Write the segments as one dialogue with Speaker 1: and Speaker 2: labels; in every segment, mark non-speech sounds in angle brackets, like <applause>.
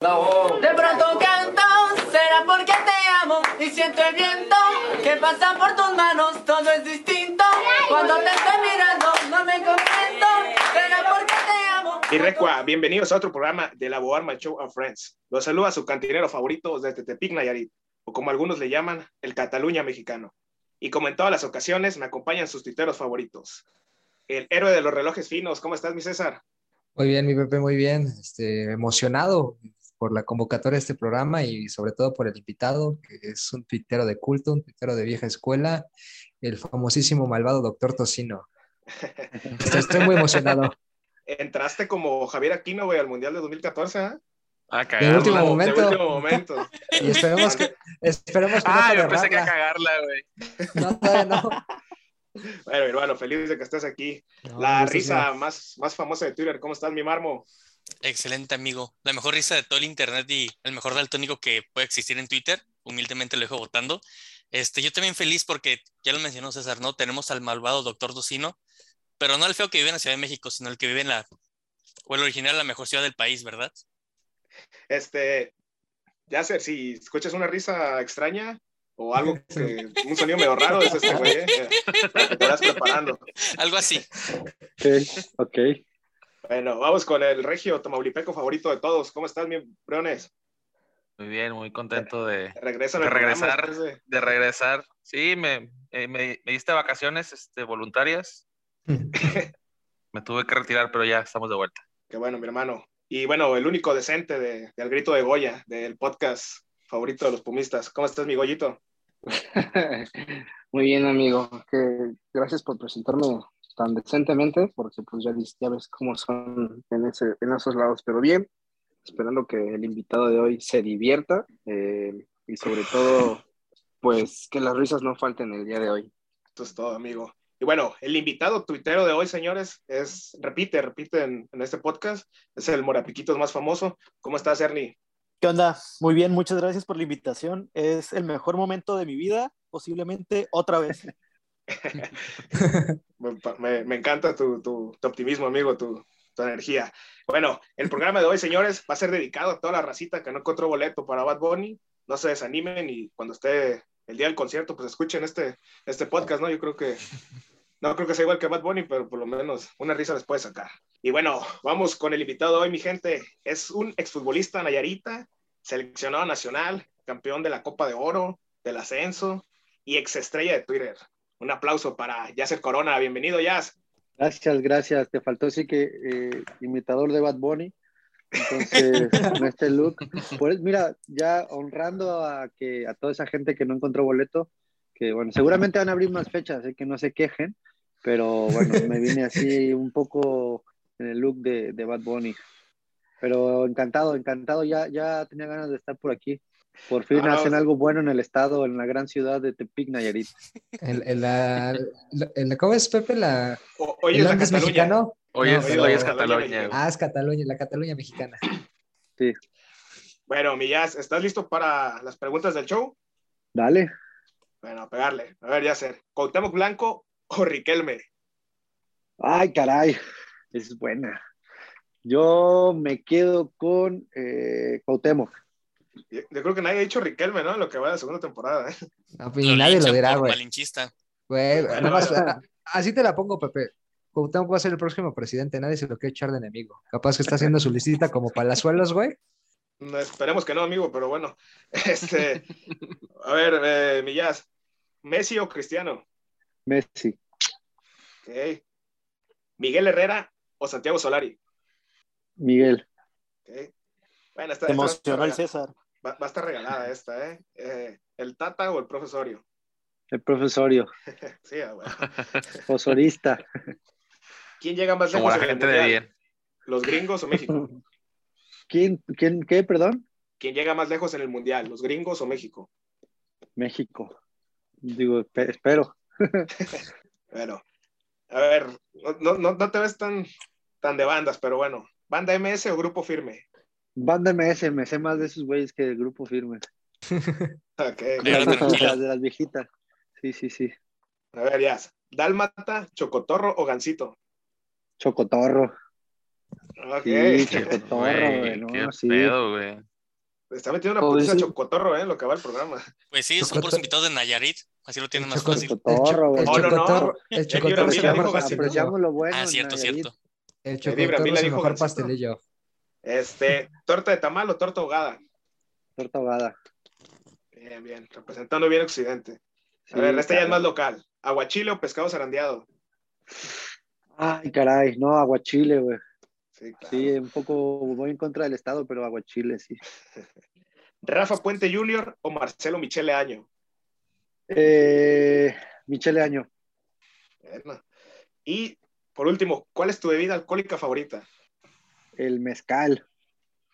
Speaker 1: De pronto canto, será porque te amo y siento el viento que pasa por tus manos, todo es distinto. Cuando te estoy mirando, no me contento, será porque te amo.
Speaker 2: Y Recua, bienvenidos a otro programa de la Boarma Show and Friends. Los saluda su cantinero favorito desde Tepic, Nayarit, o como algunos le llaman, el Cataluña mexicano. Y como en todas las ocasiones, me acompañan sus tuiteros favoritos. El héroe de los relojes finos, ¿cómo estás, mi César?
Speaker 3: Muy bien, mi Pepe, muy bien. Este, emocionado por la convocatoria de este programa y sobre todo por el invitado, que es un tuitero de culto, un tuitero de vieja escuela, el famosísimo malvado doctor Tocino. Estoy, estoy muy emocionado. <laughs>
Speaker 2: Entraste como Javier Aquino, güey, al Mundial de 2014, ¿eh?
Speaker 4: Ah,
Speaker 3: De
Speaker 4: cagarla.
Speaker 3: último
Speaker 2: De
Speaker 3: momento.
Speaker 2: último momento.
Speaker 3: Y esperemos que, esperemos que
Speaker 4: Ah,
Speaker 3: no
Speaker 4: yo pensé que a
Speaker 3: cagarla.
Speaker 4: güey.
Speaker 3: No, todavía no.
Speaker 2: Bueno, hermano, feliz de que estés aquí.
Speaker 3: No,
Speaker 2: La risa más, más famosa de Twitter. ¿Cómo estás, mi marmo?
Speaker 5: Excelente amigo. La mejor risa de todo el internet y el mejor daltónico que puede existir en Twitter. Humildemente lo dejo votando. Este, yo también feliz porque ya lo mencionó César, ¿no? Tenemos al malvado Doctor Docino, pero no al feo que vive en la Ciudad de México, sino el que vive en la, o el original, la mejor ciudad del país, ¿verdad?
Speaker 2: Este, ya sé, si escuchas una risa extraña o algo que, un sonido medio raro, es este güey, ¿eh? Te vayas preparando.
Speaker 5: Algo así.
Speaker 6: Ok, ok.
Speaker 2: Bueno, vamos con el regio tamaulipeco favorito de todos. ¿Cómo estás, mi Briones?
Speaker 4: Muy bien, muy contento de, De
Speaker 2: programa
Speaker 4: regresar.
Speaker 2: de-
Speaker 4: de regresar. Sí, me, eh, me, me diste vacaciones este, voluntarias. <laughs> Me tuve que retirar, pero ya estamos de vuelta.
Speaker 2: Qué bueno, mi hermano. Y bueno, el único decente de, del grito de Goya, del podcast favorito de los pumistas. ¿Cómo estás, mi Goyito? <laughs>
Speaker 6: Muy bien, amigo. Que gracias por presentarme tan decentemente, porque pues ya, ya ves cómo son en, ese, en esos lados. Pero bien, esperando que el invitado de hoy se divierta eh, y sobre todo, pues que las risas no falten el día de hoy.
Speaker 2: Esto es todo, amigo. Y bueno, el invitado tuitero de hoy, señores, es, repite, repite en, en este podcast, es el Morapiquitos más famoso. ¿Cómo estás, Ernie?
Speaker 7: ¿Qué onda? Muy bien, muchas gracias por la invitación. Es el mejor momento de mi vida, posiblemente otra vez.
Speaker 2: Me, encanta tu, optimismo, amigo, tu, energía. Bueno, el programa de hoy, señores, va a ser dedicado a toda la racita que no encontró boleto para Bad Bunny. No se desanimen y cuando esté el día del concierto, pues escuchen este, este podcast, ¿no? Yo creo que no creo que sea igual que Bad Bunny, pero por lo menos una risa les puede sacar. Y bueno, vamos con el invitado hoy, mi gente. Es un exfutbolista nayarita, seleccionado nacional, campeón de la Copa de Oro, del ascenso y exestrella de Twitter. Un aplauso para Yasser Corona. Bienvenido, Yas.
Speaker 6: Gracias, gracias. Te faltó sí que eh, imitador de Bad Bunny. Entonces, <laughs> con este look. Pues mira, ya honrando a que a toda esa gente que no encontró boleto, que bueno, seguramente van a abrir más fechas, así que no se quejen, pero bueno, me vine así un poco en el look de, de Bad Bunny. Pero encantado, encantado, ya, ya tenía ganas de estar por aquí. Por fin
Speaker 2: Ah, no,
Speaker 6: hacen algo bueno en el estado, en la gran ciudad de Tepic, Nayarit.
Speaker 3: El, el, la- el- ¿Cómo es, Pepe? La,
Speaker 2: O- hoy
Speaker 3: ¿El
Speaker 2: es la Cataluña.
Speaker 3: mexicano?
Speaker 4: Hoy,
Speaker 3: No,
Speaker 4: es,
Speaker 3: pero-
Speaker 4: hoy es
Speaker 2: Cataluña.
Speaker 3: Ah, es Cataluña, la Cataluña mexicana.
Speaker 6: Sí,
Speaker 2: Bueno, mi Yas, ¿estás listo para las preguntas del show?
Speaker 6: dale.
Speaker 2: Bueno, a pegarle. A ver, Yasser. ¿Cuauhtémoc Blanco o Riquelme?
Speaker 6: Ay, caray, es buena. Yo me quedo con eh, Cuauhtémoc.
Speaker 2: Yo, yo creo que nadie ha dicho Riquelme, ¿no? En lo que va de la segunda temporada. ¿eh?
Speaker 3: No, pues, ni nadie lo dirá, güey.
Speaker 5: malinchista.
Speaker 3: Güey,
Speaker 2: Bueno,
Speaker 3: nada más,
Speaker 2: bueno.
Speaker 3: a- así te la pongo, Pepe. Cuauhtémoc va a ser el próximo presidente, nadie se lo quiere echar de enemigo. Capaz que está haciendo su listita como palazuelos, güey.
Speaker 2: No, esperemos que no, amigo, pero bueno. <laughs> Este, a ver, eh, mi Yas. ¿Messi o Cristiano?
Speaker 6: Messi.
Speaker 2: Ok. ¿Miguel Herrera o Santiago Solari?
Speaker 6: Miguel.
Speaker 2: Ok. Bueno,
Speaker 7: Te emocionó el César.
Speaker 2: Va a estar regalada esta, ¿eh? Eh, ¿El Tata o el profesorio?
Speaker 6: El profesorio. <laughs>
Speaker 2: Sí, ah, bueno. <laughs>
Speaker 6: Posorista.
Speaker 2: ¿Quién llega más
Speaker 4: Como
Speaker 2: lejos
Speaker 4: la
Speaker 2: en el
Speaker 4: gente de
Speaker 2: Mundial?
Speaker 4: bien.
Speaker 2: ¿Los gringos o México? <laughs>
Speaker 6: ¿Quién, quién, qué, perdón?
Speaker 2: ¿Quién llega más lejos en el Mundial? ¿Los gringos o México?
Speaker 6: México. Digo, espe- espero.
Speaker 2: Bueno, a ver, no, no, no te ves tan, tan de bandas, pero bueno, ¿banda MS o grupo firme?
Speaker 6: Banda MS, me sé más de esos güeyes que del grupo firme. <laughs>
Speaker 2: Ok,
Speaker 6: De las de las viejitas. Sí, sí, sí.
Speaker 2: a ver, ya. ¿Dálmata, Chocotorro o Gansito?
Speaker 6: Chocotorro.
Speaker 2: Ok.
Speaker 6: Sí, Chocotorro,
Speaker 4: Güey,
Speaker 6: güey.
Speaker 4: qué
Speaker 6: No, sí.
Speaker 4: pedo, güey.
Speaker 2: Está metiendo una
Speaker 6: Todo
Speaker 2: putiza chocotorro, ¿eh? Lo que va el programa.
Speaker 5: Pues sí, son puros invitados de Nayarit, así lo tienen más fácil.
Speaker 3: El, cho-
Speaker 6: Cotorro,
Speaker 3: el
Speaker 2: No, no, no.
Speaker 3: chocotorro, el chocotorro.
Speaker 6: Apreciamos lo bueno.
Speaker 5: Ah, cierto, cierto.
Speaker 3: El chocotorro es el mejor pastelillo.
Speaker 2: Este, <laughs> ¿torta de tamal o torta ahogada?
Speaker 6: Torta ahogada.
Speaker 2: Bien, bien, representando bien Occidente. A
Speaker 6: Sí,
Speaker 2: ver, esta ya es
Speaker 6: claro.
Speaker 2: más local. ¿Aguachile o pescado zarandeado?
Speaker 6: Ay, caray, no, aguachile, güey.
Speaker 2: Sí, claro.
Speaker 6: Sí, un poco voy en contra del Estado, pero aguachile, sí. <laughs>
Speaker 2: ¿Rafa Puente Jr. o Marcelo Michele Año?
Speaker 6: Eh, Michele Año.
Speaker 2: Y por último, ¿cuál es tu bebida alcohólica favorita?
Speaker 6: El mezcal.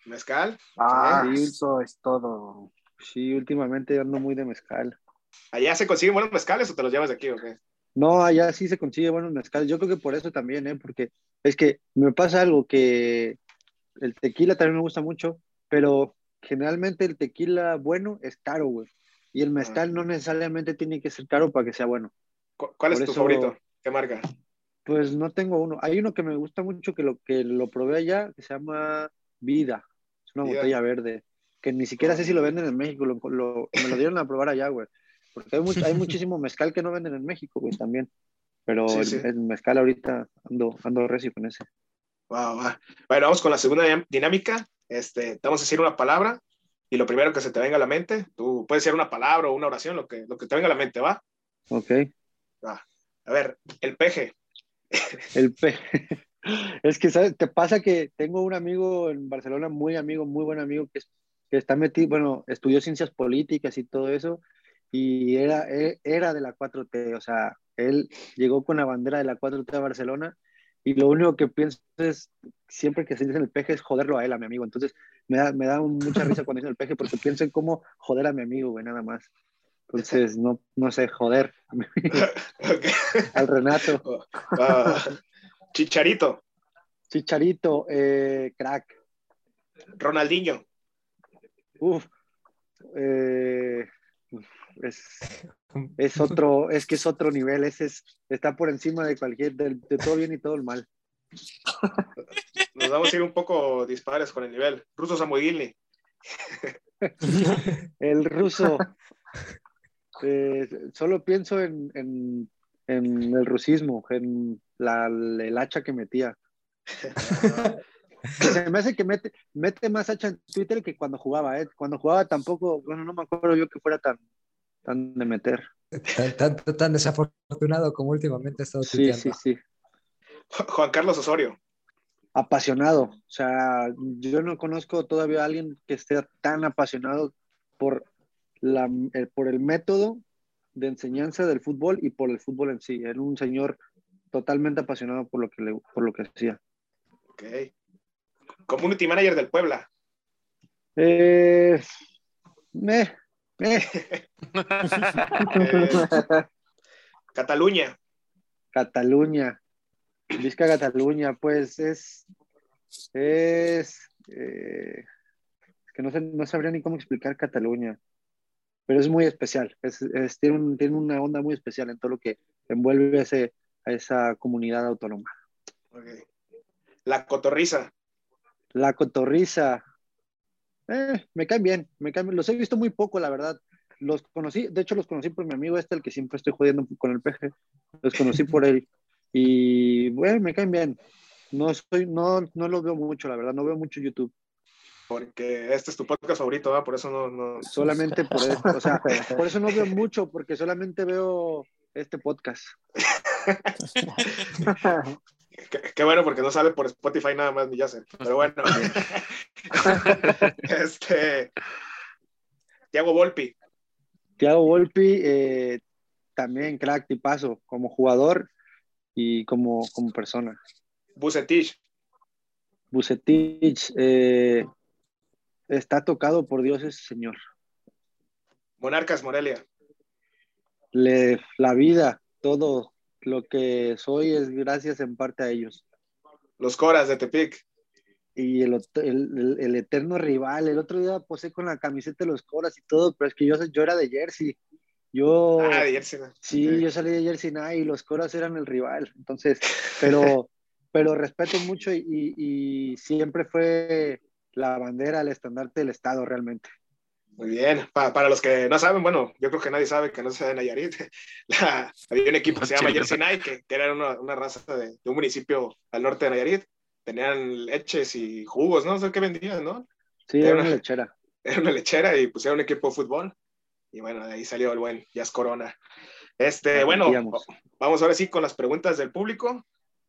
Speaker 2: ¿Mezcal?
Speaker 8: Ah,
Speaker 6: Sí.
Speaker 8: eso es todo.
Speaker 6: Sí, últimamente ando muy de mezcal.
Speaker 2: ¿Allá se consiguen buenos mezcales o te los llevas de aquí o qué?
Speaker 6: No, allá sí se consigue buenos mezcales. Yo creo que por eso también, ¿eh? Porque es que me pasa algo que el tequila también me gusta mucho, pero generalmente el tequila bueno es caro, güey. Y el mezcal no necesariamente tiene que ser caro para que sea bueno.
Speaker 2: ¿Cu- ¿Cuál es
Speaker 6: Por
Speaker 2: tu
Speaker 6: eso-
Speaker 2: favorito? ¿Qué marca?
Speaker 6: Pues no tengo uno. Hay uno que me gusta mucho que lo que lo probé allá, que se llama Vida. Es una botella verde. Que ni siquiera sé si lo venden en México. Lo, lo- me lo dieron a probar allá, güey. Porque hay, <laughs> muchísimo mezcal que no venden en México, güey, también. Pero
Speaker 2: Sí,
Speaker 6: el,
Speaker 2: sí.
Speaker 6: el mezcal ahorita ando, ando recio con ese.
Speaker 2: Va, va. Bueno, vamos con la segunda dinámica. Este, te vamos a decir una palabra y lo primero que se te venga a la mente, tú puedes ser una palabra o una oración, lo que, lo que te venga a la mente, ¿va?
Speaker 6: Ok.
Speaker 2: A ver, el peje.
Speaker 6: El pe... <laughs> Es que. Te pasa que tengo un amigo en Barcelona, muy amigo, muy buen amigo, que está metido, bueno, estudió ciencias políticas y todo eso, y era, e- era de la 4T, o sea, él llegó con la bandera de la 4T a Barcelona, y lo único que pienso es, siempre que se dice el peje, es joderlo a él, a mi amigo. Entonces, me da, me da mucha risa cuando dicen el peje, porque pienso en cómo joder a mi amigo, güey, nada más. Entonces, no, no sé, joder <laughs> al Renato.
Speaker 2: Va. <laughs> Chicharito.
Speaker 6: Chicharito, eh, crack.
Speaker 2: Ronaldinho.
Speaker 6: Uf, eh, es, <laughs> es otro, es que es otro nivel, ese es, está por encima de cualquier, de, de todo bien y todo el mal.
Speaker 2: Nos vamos a ir un poco dispares con el nivel. Ruso Samuel
Speaker 6: El ruso, eh, solo pienso en, en, en el rusismo, en la, el hacha que metía. <laughs> Se me hace que mete, mete más hacha en Twitter que cuando jugaba, ¿eh? Cuando jugaba tampoco, bueno, no me acuerdo yo que fuera tan, tan de meter.
Speaker 3: Tan, tan, tan desafortunado como últimamente ha estado
Speaker 6: Sí,
Speaker 3: tuiteando.
Speaker 6: sí, sí.
Speaker 2: Juan Carlos Osorio.
Speaker 6: apasionado. O sea, yo no conozco todavía a alguien que esté tan apasionado por, la, el, por el método de enseñanza del fútbol y por el fútbol en sí. Era un señor totalmente apasionado por lo que, le, por lo que hacía.
Speaker 2: Ok. Community Manager del Puebla.
Speaker 6: Eh, me, me.
Speaker 2: Eh, Cataluña.
Speaker 6: Cataluña. Vizca Cataluña, pues es. Es. eh, que no, sé, no sabría ni cómo explicar Cataluña. Pero es muy especial. Es, es- tiene, un- tiene una onda muy especial en todo lo que envuelve a, ese, a esa comunidad autónoma.
Speaker 2: La Cotorriza.
Speaker 6: La cotorriza. eh, me caen bien, me caen bien. Los he visto muy poco, la verdad. Los conocí, de hecho los conocí por mi amigo este, el que siempre estoy jodiendo con el peje. Los conocí por él. Y bueno, me caen bien. No soy, no, no los veo mucho, la verdad, no veo mucho YouTube.
Speaker 2: Porque este es tu podcast favorito, ¿va? Por eso no. no...
Speaker 6: Solamente por eso, o sea, <laughs> por eso no veo mucho, porque solamente veo este podcast.
Speaker 2: Qué, qué bueno, porque no sale por Spotify nada más, ni ya sé. Pero bueno. <laughs> este. Tiago Volpi.
Speaker 6: Thiago Volpi, eh, también crack tipazo, como jugador y como, como persona.
Speaker 2: Bucetich.
Speaker 6: Bucetich eh, está tocado por Dios ese señor.
Speaker 2: Monarcas Morelia.
Speaker 6: Le, la vida, todo lo que soy es gracias en parte a ellos.
Speaker 2: Los Coras de Tepic.
Speaker 6: Y el, el- el- eterno rival, el otro día posé con la camiseta de los Coras y todo, pero es que yo, yo era de Jersey. Yo,
Speaker 2: Ah, de Jersey. ¿no?
Speaker 6: Sí, yo salí de Jersey Nike y los Coras eran el rival. Entonces, pero, <laughs> pero respeto mucho y, y- y siempre fue la bandera, el estandarte del Estado realmente.
Speaker 2: Muy bien, para los que no saben, bueno, yo creo que nadie sabe que no se de Nayarit. <laughs> La, había un equipo que se llama Jersey Night, que, que era una, una raza de, de, un municipio al norte de Nayarit. Tenían leches y jugos, ¿no? sé qué vendían, ¿no?
Speaker 6: Sí, era, una lechera. <laughs>
Speaker 2: Era una lechera y pusieron un equipo de fútbol. Y bueno, de ahí salió el buen Jazz Corona. Este, bueno, vamos ahora sí con las preguntas del público.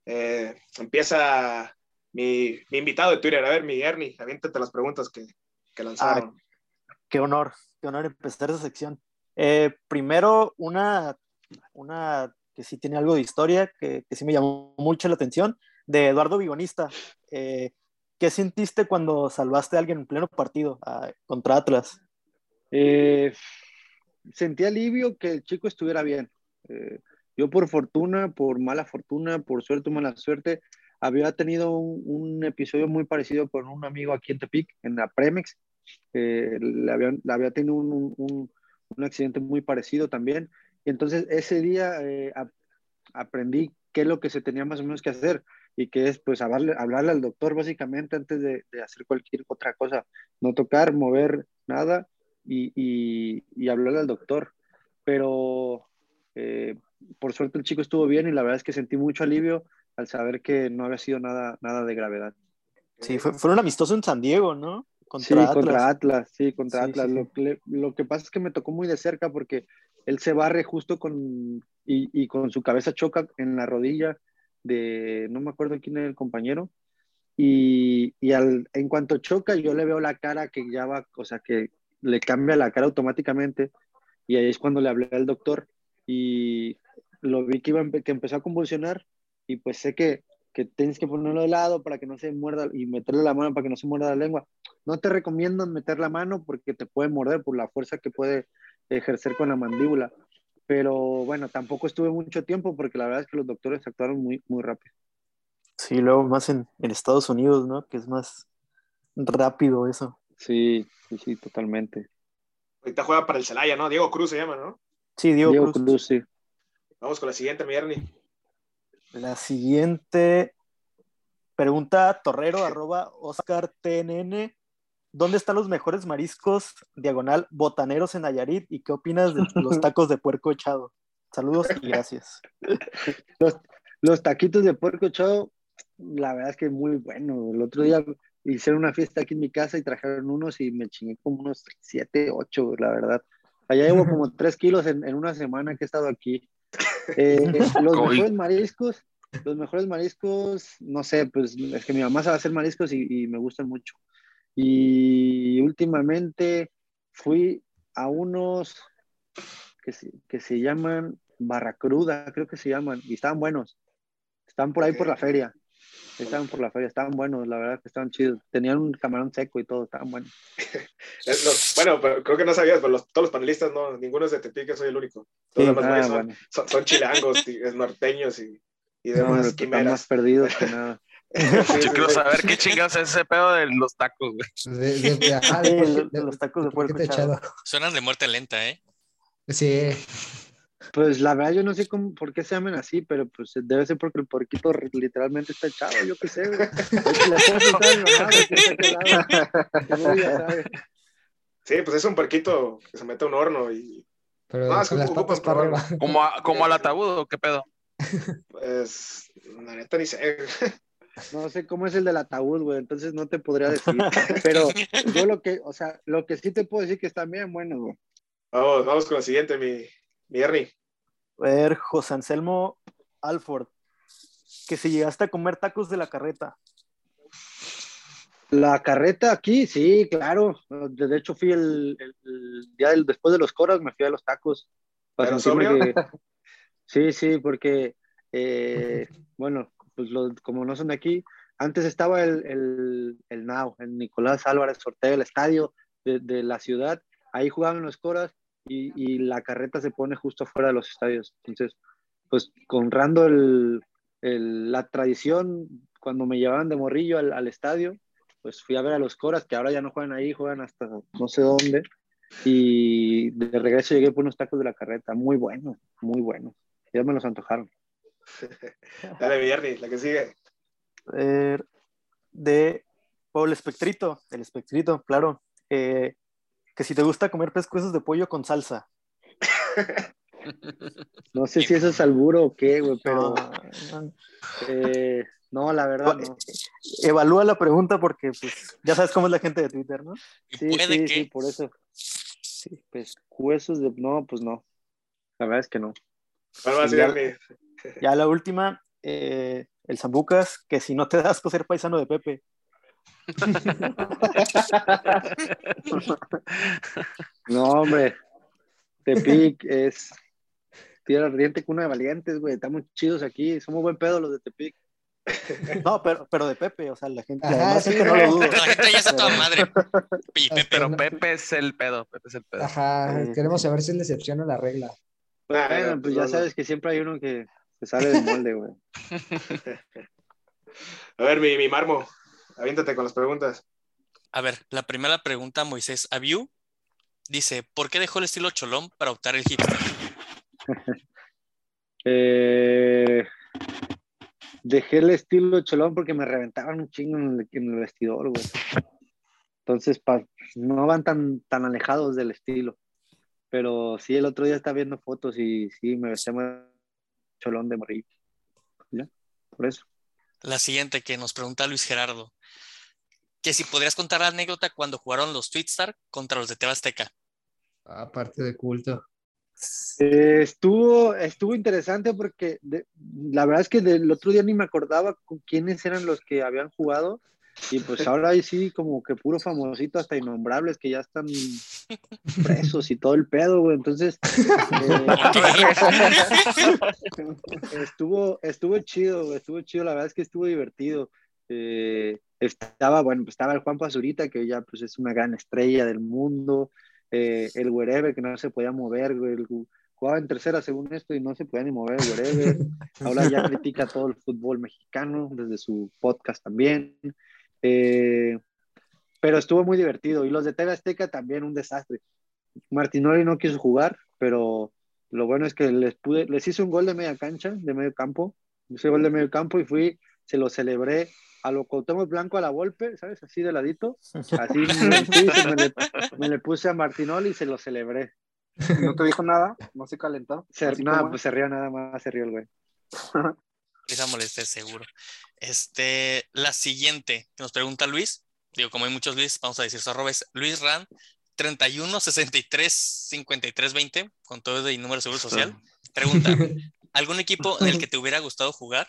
Speaker 2: Eh, empieza mi, mi, invitado de Twitter. A ver, mi Ernie, aviéntate las preguntas que, que lanzaron.
Speaker 7: Ah, qué honor, qué honor empezar esa sección. Eh, primero, una, una que sí tiene algo de historia, que, que sí me llamó mucho la atención, de Eduardo Vigonista. Eh, ¿Qué sentiste cuando salvaste a alguien en pleno partido a, contra Atlas?
Speaker 6: Eh, sentí alivio que el chico estuviera bien. Eh, yo por fortuna, por mala fortuna, por suerte o mala suerte, había tenido un, un, episodio muy parecido con un amigo aquí en Tepic, en la Premex. Eh, le, le, había, tenido un, un, un, accidente muy parecido también. Y entonces ese día eh, a, aprendí qué es lo que se tenía más o menos que hacer y que es pues hablarle, hablarle al doctor básicamente antes de, de, hacer cualquier otra cosa. No tocar, mover nada y, y, y hablarle al doctor. Pero eh, por suerte el chico estuvo bien y la verdad es que sentí mucho alivio al saber que no había sido nada, nada de gravedad.
Speaker 7: Sí, fue, fue un amistoso en San Diego, ¿no?
Speaker 6: Contra sí, Atlas. contra Atlas, sí, contra sí, Atlas. Sí, lo, que, lo, que pasa es que me tocó muy de cerca porque él se barre justo con y, y, con su cabeza choca en la rodilla de, no me acuerdo quién era el compañero, y, y al, en cuanto choca yo le veo la cara que ya va, o sea, que le cambia la cara automáticamente, y ahí es cuando le hablé al doctor, y lo vi que, iba, que empezó a convulsionar, y pues sé que, que tienes que ponerlo de lado para que no se muerda, y meterle la mano para que no se muerda la lengua. No te recomiendo meter la mano porque te puede morder por la fuerza que puede ejercer con la mandíbula pero bueno, tampoco estuve mucho tiempo porque la verdad es que los doctores actuaron muy, muy rápido.
Speaker 7: Sí, luego más en, en Estados Unidos, ¿no? Que es más rápido eso.
Speaker 6: Sí, sí, sí, totalmente.
Speaker 2: Ahorita juega para el Celaya, ¿no? Diego Cruz se llama, ¿no?
Speaker 7: Sí, Diego,
Speaker 6: Diego
Speaker 7: Cruz.
Speaker 6: Cruz. sí.
Speaker 2: Vamos con la siguiente, mi Ernie.
Speaker 7: La siguiente pregunta Torrero, arroba Oscar TNN. ¿Dónde están los mejores mariscos diagonal botaneros en Nayarit? ¿Y qué opinas de <laughs> los tacos de puerco echado? Saludos y gracias. <laughs>
Speaker 6: los, los, taquitos de puerco echado, la verdad es que muy bueno. El otro día hicieron una fiesta aquí en mi casa y trajeron unos y me chingué como unos 7, 8, la verdad. Allá llevo <laughs> como 3 kilos en, en, una semana que he estado aquí. Eh, <laughs> los mejores mariscos, los mejores mariscos, no sé, pues es que mi mamá sabe hacer mariscos y, y me gustan mucho. Y últimamente fui a unos que se, que se llaman Barracruda, creo que se llaman, y estaban buenos. Estaban por ahí por la feria. Estaban por la feria, estaban buenos, la verdad que estaban chidos. Tenían un camarón seco y todo, estaban buenos. <laughs>
Speaker 2: bueno, pero creo que no sabías, pero los, todos los panelistas, no, ninguno es de Tepic, soy el único. Todos sí, los demás ah, son, bueno. son, son, chilangos, y, norteños y, y demás.
Speaker 6: No, están más perdidos que <laughs> nada. <laughs>
Speaker 4: Yo quiero saber qué chingas es ese pedo de los tacos, güey.
Speaker 3: De, de, de, ajá,
Speaker 7: de, de, de los tacos de puerco echado.
Speaker 5: Suenan de muerte lenta, ¿eh?
Speaker 3: Sí.
Speaker 6: Pues la verdad yo no sé cómo, por qué se llaman así, pero pues debe ser porque el porquito literalmente está echado, yo qué sé.
Speaker 2: sí, pues es un porquito que se mete a un horno y...
Speaker 3: Pero no, es con las patas para arriba.
Speaker 4: ¿Como, a, ¿Como al ataúd o qué pedo?
Speaker 2: Pues, la neta ni sé.
Speaker 6: No sé cómo es el del ataúd, güey, entonces no te podría decir. Pero yo lo que, o sea, lo que sí te puedo decir que están bien buenos, güey.
Speaker 2: Vamos, vamos con el siguiente, mi,
Speaker 7: A ver, José Anselmo Alford, que si llegaste a comer tacos de la carreta.
Speaker 6: La carreta aquí, sí, claro. De hecho, fui el, el, el día del, después de los coras, me fui a los tacos.
Speaker 2: ¿Pero sobrio?
Speaker 6: Que, <laughs> Sí, sí, porque, eh, bueno, pues lo, como no son de aquí, antes estaba el, el, el NAO, el Nicolás Álvarez Ortega, el estadio de, de la ciudad, ahí jugaban los coras y, y, la carreta se pone justo fuera de los estadios. Entonces, pues honrando el, el, la tradición, cuando me llevaban de morrillo al, al, estadio, pues fui a ver a los coras, que ahora ya no juegan ahí, juegan hasta no sé dónde, y de regreso llegué por unos tacos de la carreta, muy buenos, muy buenos. Ya me los antojaron. <laughs>
Speaker 2: Dale, Villarni, la que sigue.
Speaker 7: Eh, de el espectrito, el espectrito, claro. Eh, que si te gusta comer pescuezos de pollo con salsa. <laughs>
Speaker 6: No sé si eso es alburo o qué, güey, pero
Speaker 7: No,
Speaker 6: eh, no, la verdad no.
Speaker 7: Evalúa la pregunta porque pues, ya sabes cómo es la gente de Twitter, ¿no?
Speaker 6: Sí, sí,
Speaker 5: que
Speaker 6: sí, por eso. Sí, pues huesos de... No, pues no. La verdad es que no.
Speaker 2: ¿Cuál va a
Speaker 7: Sí,
Speaker 2: ser
Speaker 7: ya- Ya la última, eh, el Zambucas, que si no te das ser paisano de Pepe.
Speaker 6: No, hombre. Tepic es tierra ardiente, cuna de valientes, güey. Estamos chidos aquí. Somos buen pedo los de Tepic.
Speaker 7: No, pero, pero de Pepe, o sea, la gente,
Speaker 3: Ajá, sí,
Speaker 7: no lo dudo.
Speaker 5: la gente ya está toda madre. Pepe,
Speaker 4: Pero Pepe es el pedo, Pepe es el pedo.
Speaker 3: Ajá,
Speaker 7: Sí.
Speaker 3: queremos saber si es la excepción o la regla.
Speaker 6: Bueno,
Speaker 2: no,
Speaker 6: pues ya
Speaker 2: no.
Speaker 6: sabes que siempre hay uno que se sale del molde, güey. <laughs>
Speaker 2: A ver, mi, mi marmo, aviéntate con las preguntas.
Speaker 5: a ver, la primera pregunta, Moisés Abiu, dice, ¿por qué dejó el estilo cholón para optar el hipster? <laughs>
Speaker 6: Eh, dejé el estilo cholón porque me reventaban un chingo en el, en el vestidor, güey. Entonces, pa- no van tan, tan alejados del estilo. Pero sí, el otro día estaba viendo fotos y sí, me vestía más cholón de morir. ¿Ya? Por eso.
Speaker 5: La siguiente que nos pregunta Luis Gerardo, que si podrías contar la anécdota cuando jugaron los Twitstar contra los de Tebasteca.
Speaker 3: Aparte de culto.
Speaker 6: Eh, estuvo, estuvo interesante porque de- la verdad es que del otro día ni me acordaba con quiénes eran los que habían jugado. Y pues ahora ahí sí, como que puro famosito, hasta innombrables que ya están presos y todo el pedo, güey. Entonces, eh, estuvo, estuvo chido, güey, estuvo chido. La verdad es que estuvo divertido. Eh, estaba, bueno, pues estaba el Juan Pazurita, que ya pues es una gran estrella del mundo. Eh, el Wherever, que no se podía mover, güey. el- jugaba en tercera según esto y no se podía ni mover el Wherever. Ahora ya critica todo el fútbol mexicano desde su podcast también. Eh, pero estuvo muy divertido. Y los de TV Azteca también un desastre. Martinoli no quiso jugar, pero lo bueno es que les pude, les hice un gol de media cancha, de medio campo. Hice gol de medio campo y fui, se lo celebré a lo Cuauhtémoc Blanco a la golpe, ¿sabes? Así de ladito. Así me, me le, me le puse a Martinoli y se lo celebré.
Speaker 8: ¿No te dijo nada? ¿No se calentó?
Speaker 6: Se,
Speaker 8: como-
Speaker 6: pues se rió nada más, se rió el güey.
Speaker 5: Esa molestia es seguro. Este, la siguiente que nos pregunta Luis, digo, como hay muchos Luis, vamos a decir su arroba es Luis Ran 31 63 53 20, con todo de número de seguro social. <laughs> Pregunta, ¿algún equipo en el que te hubiera gustado jugar?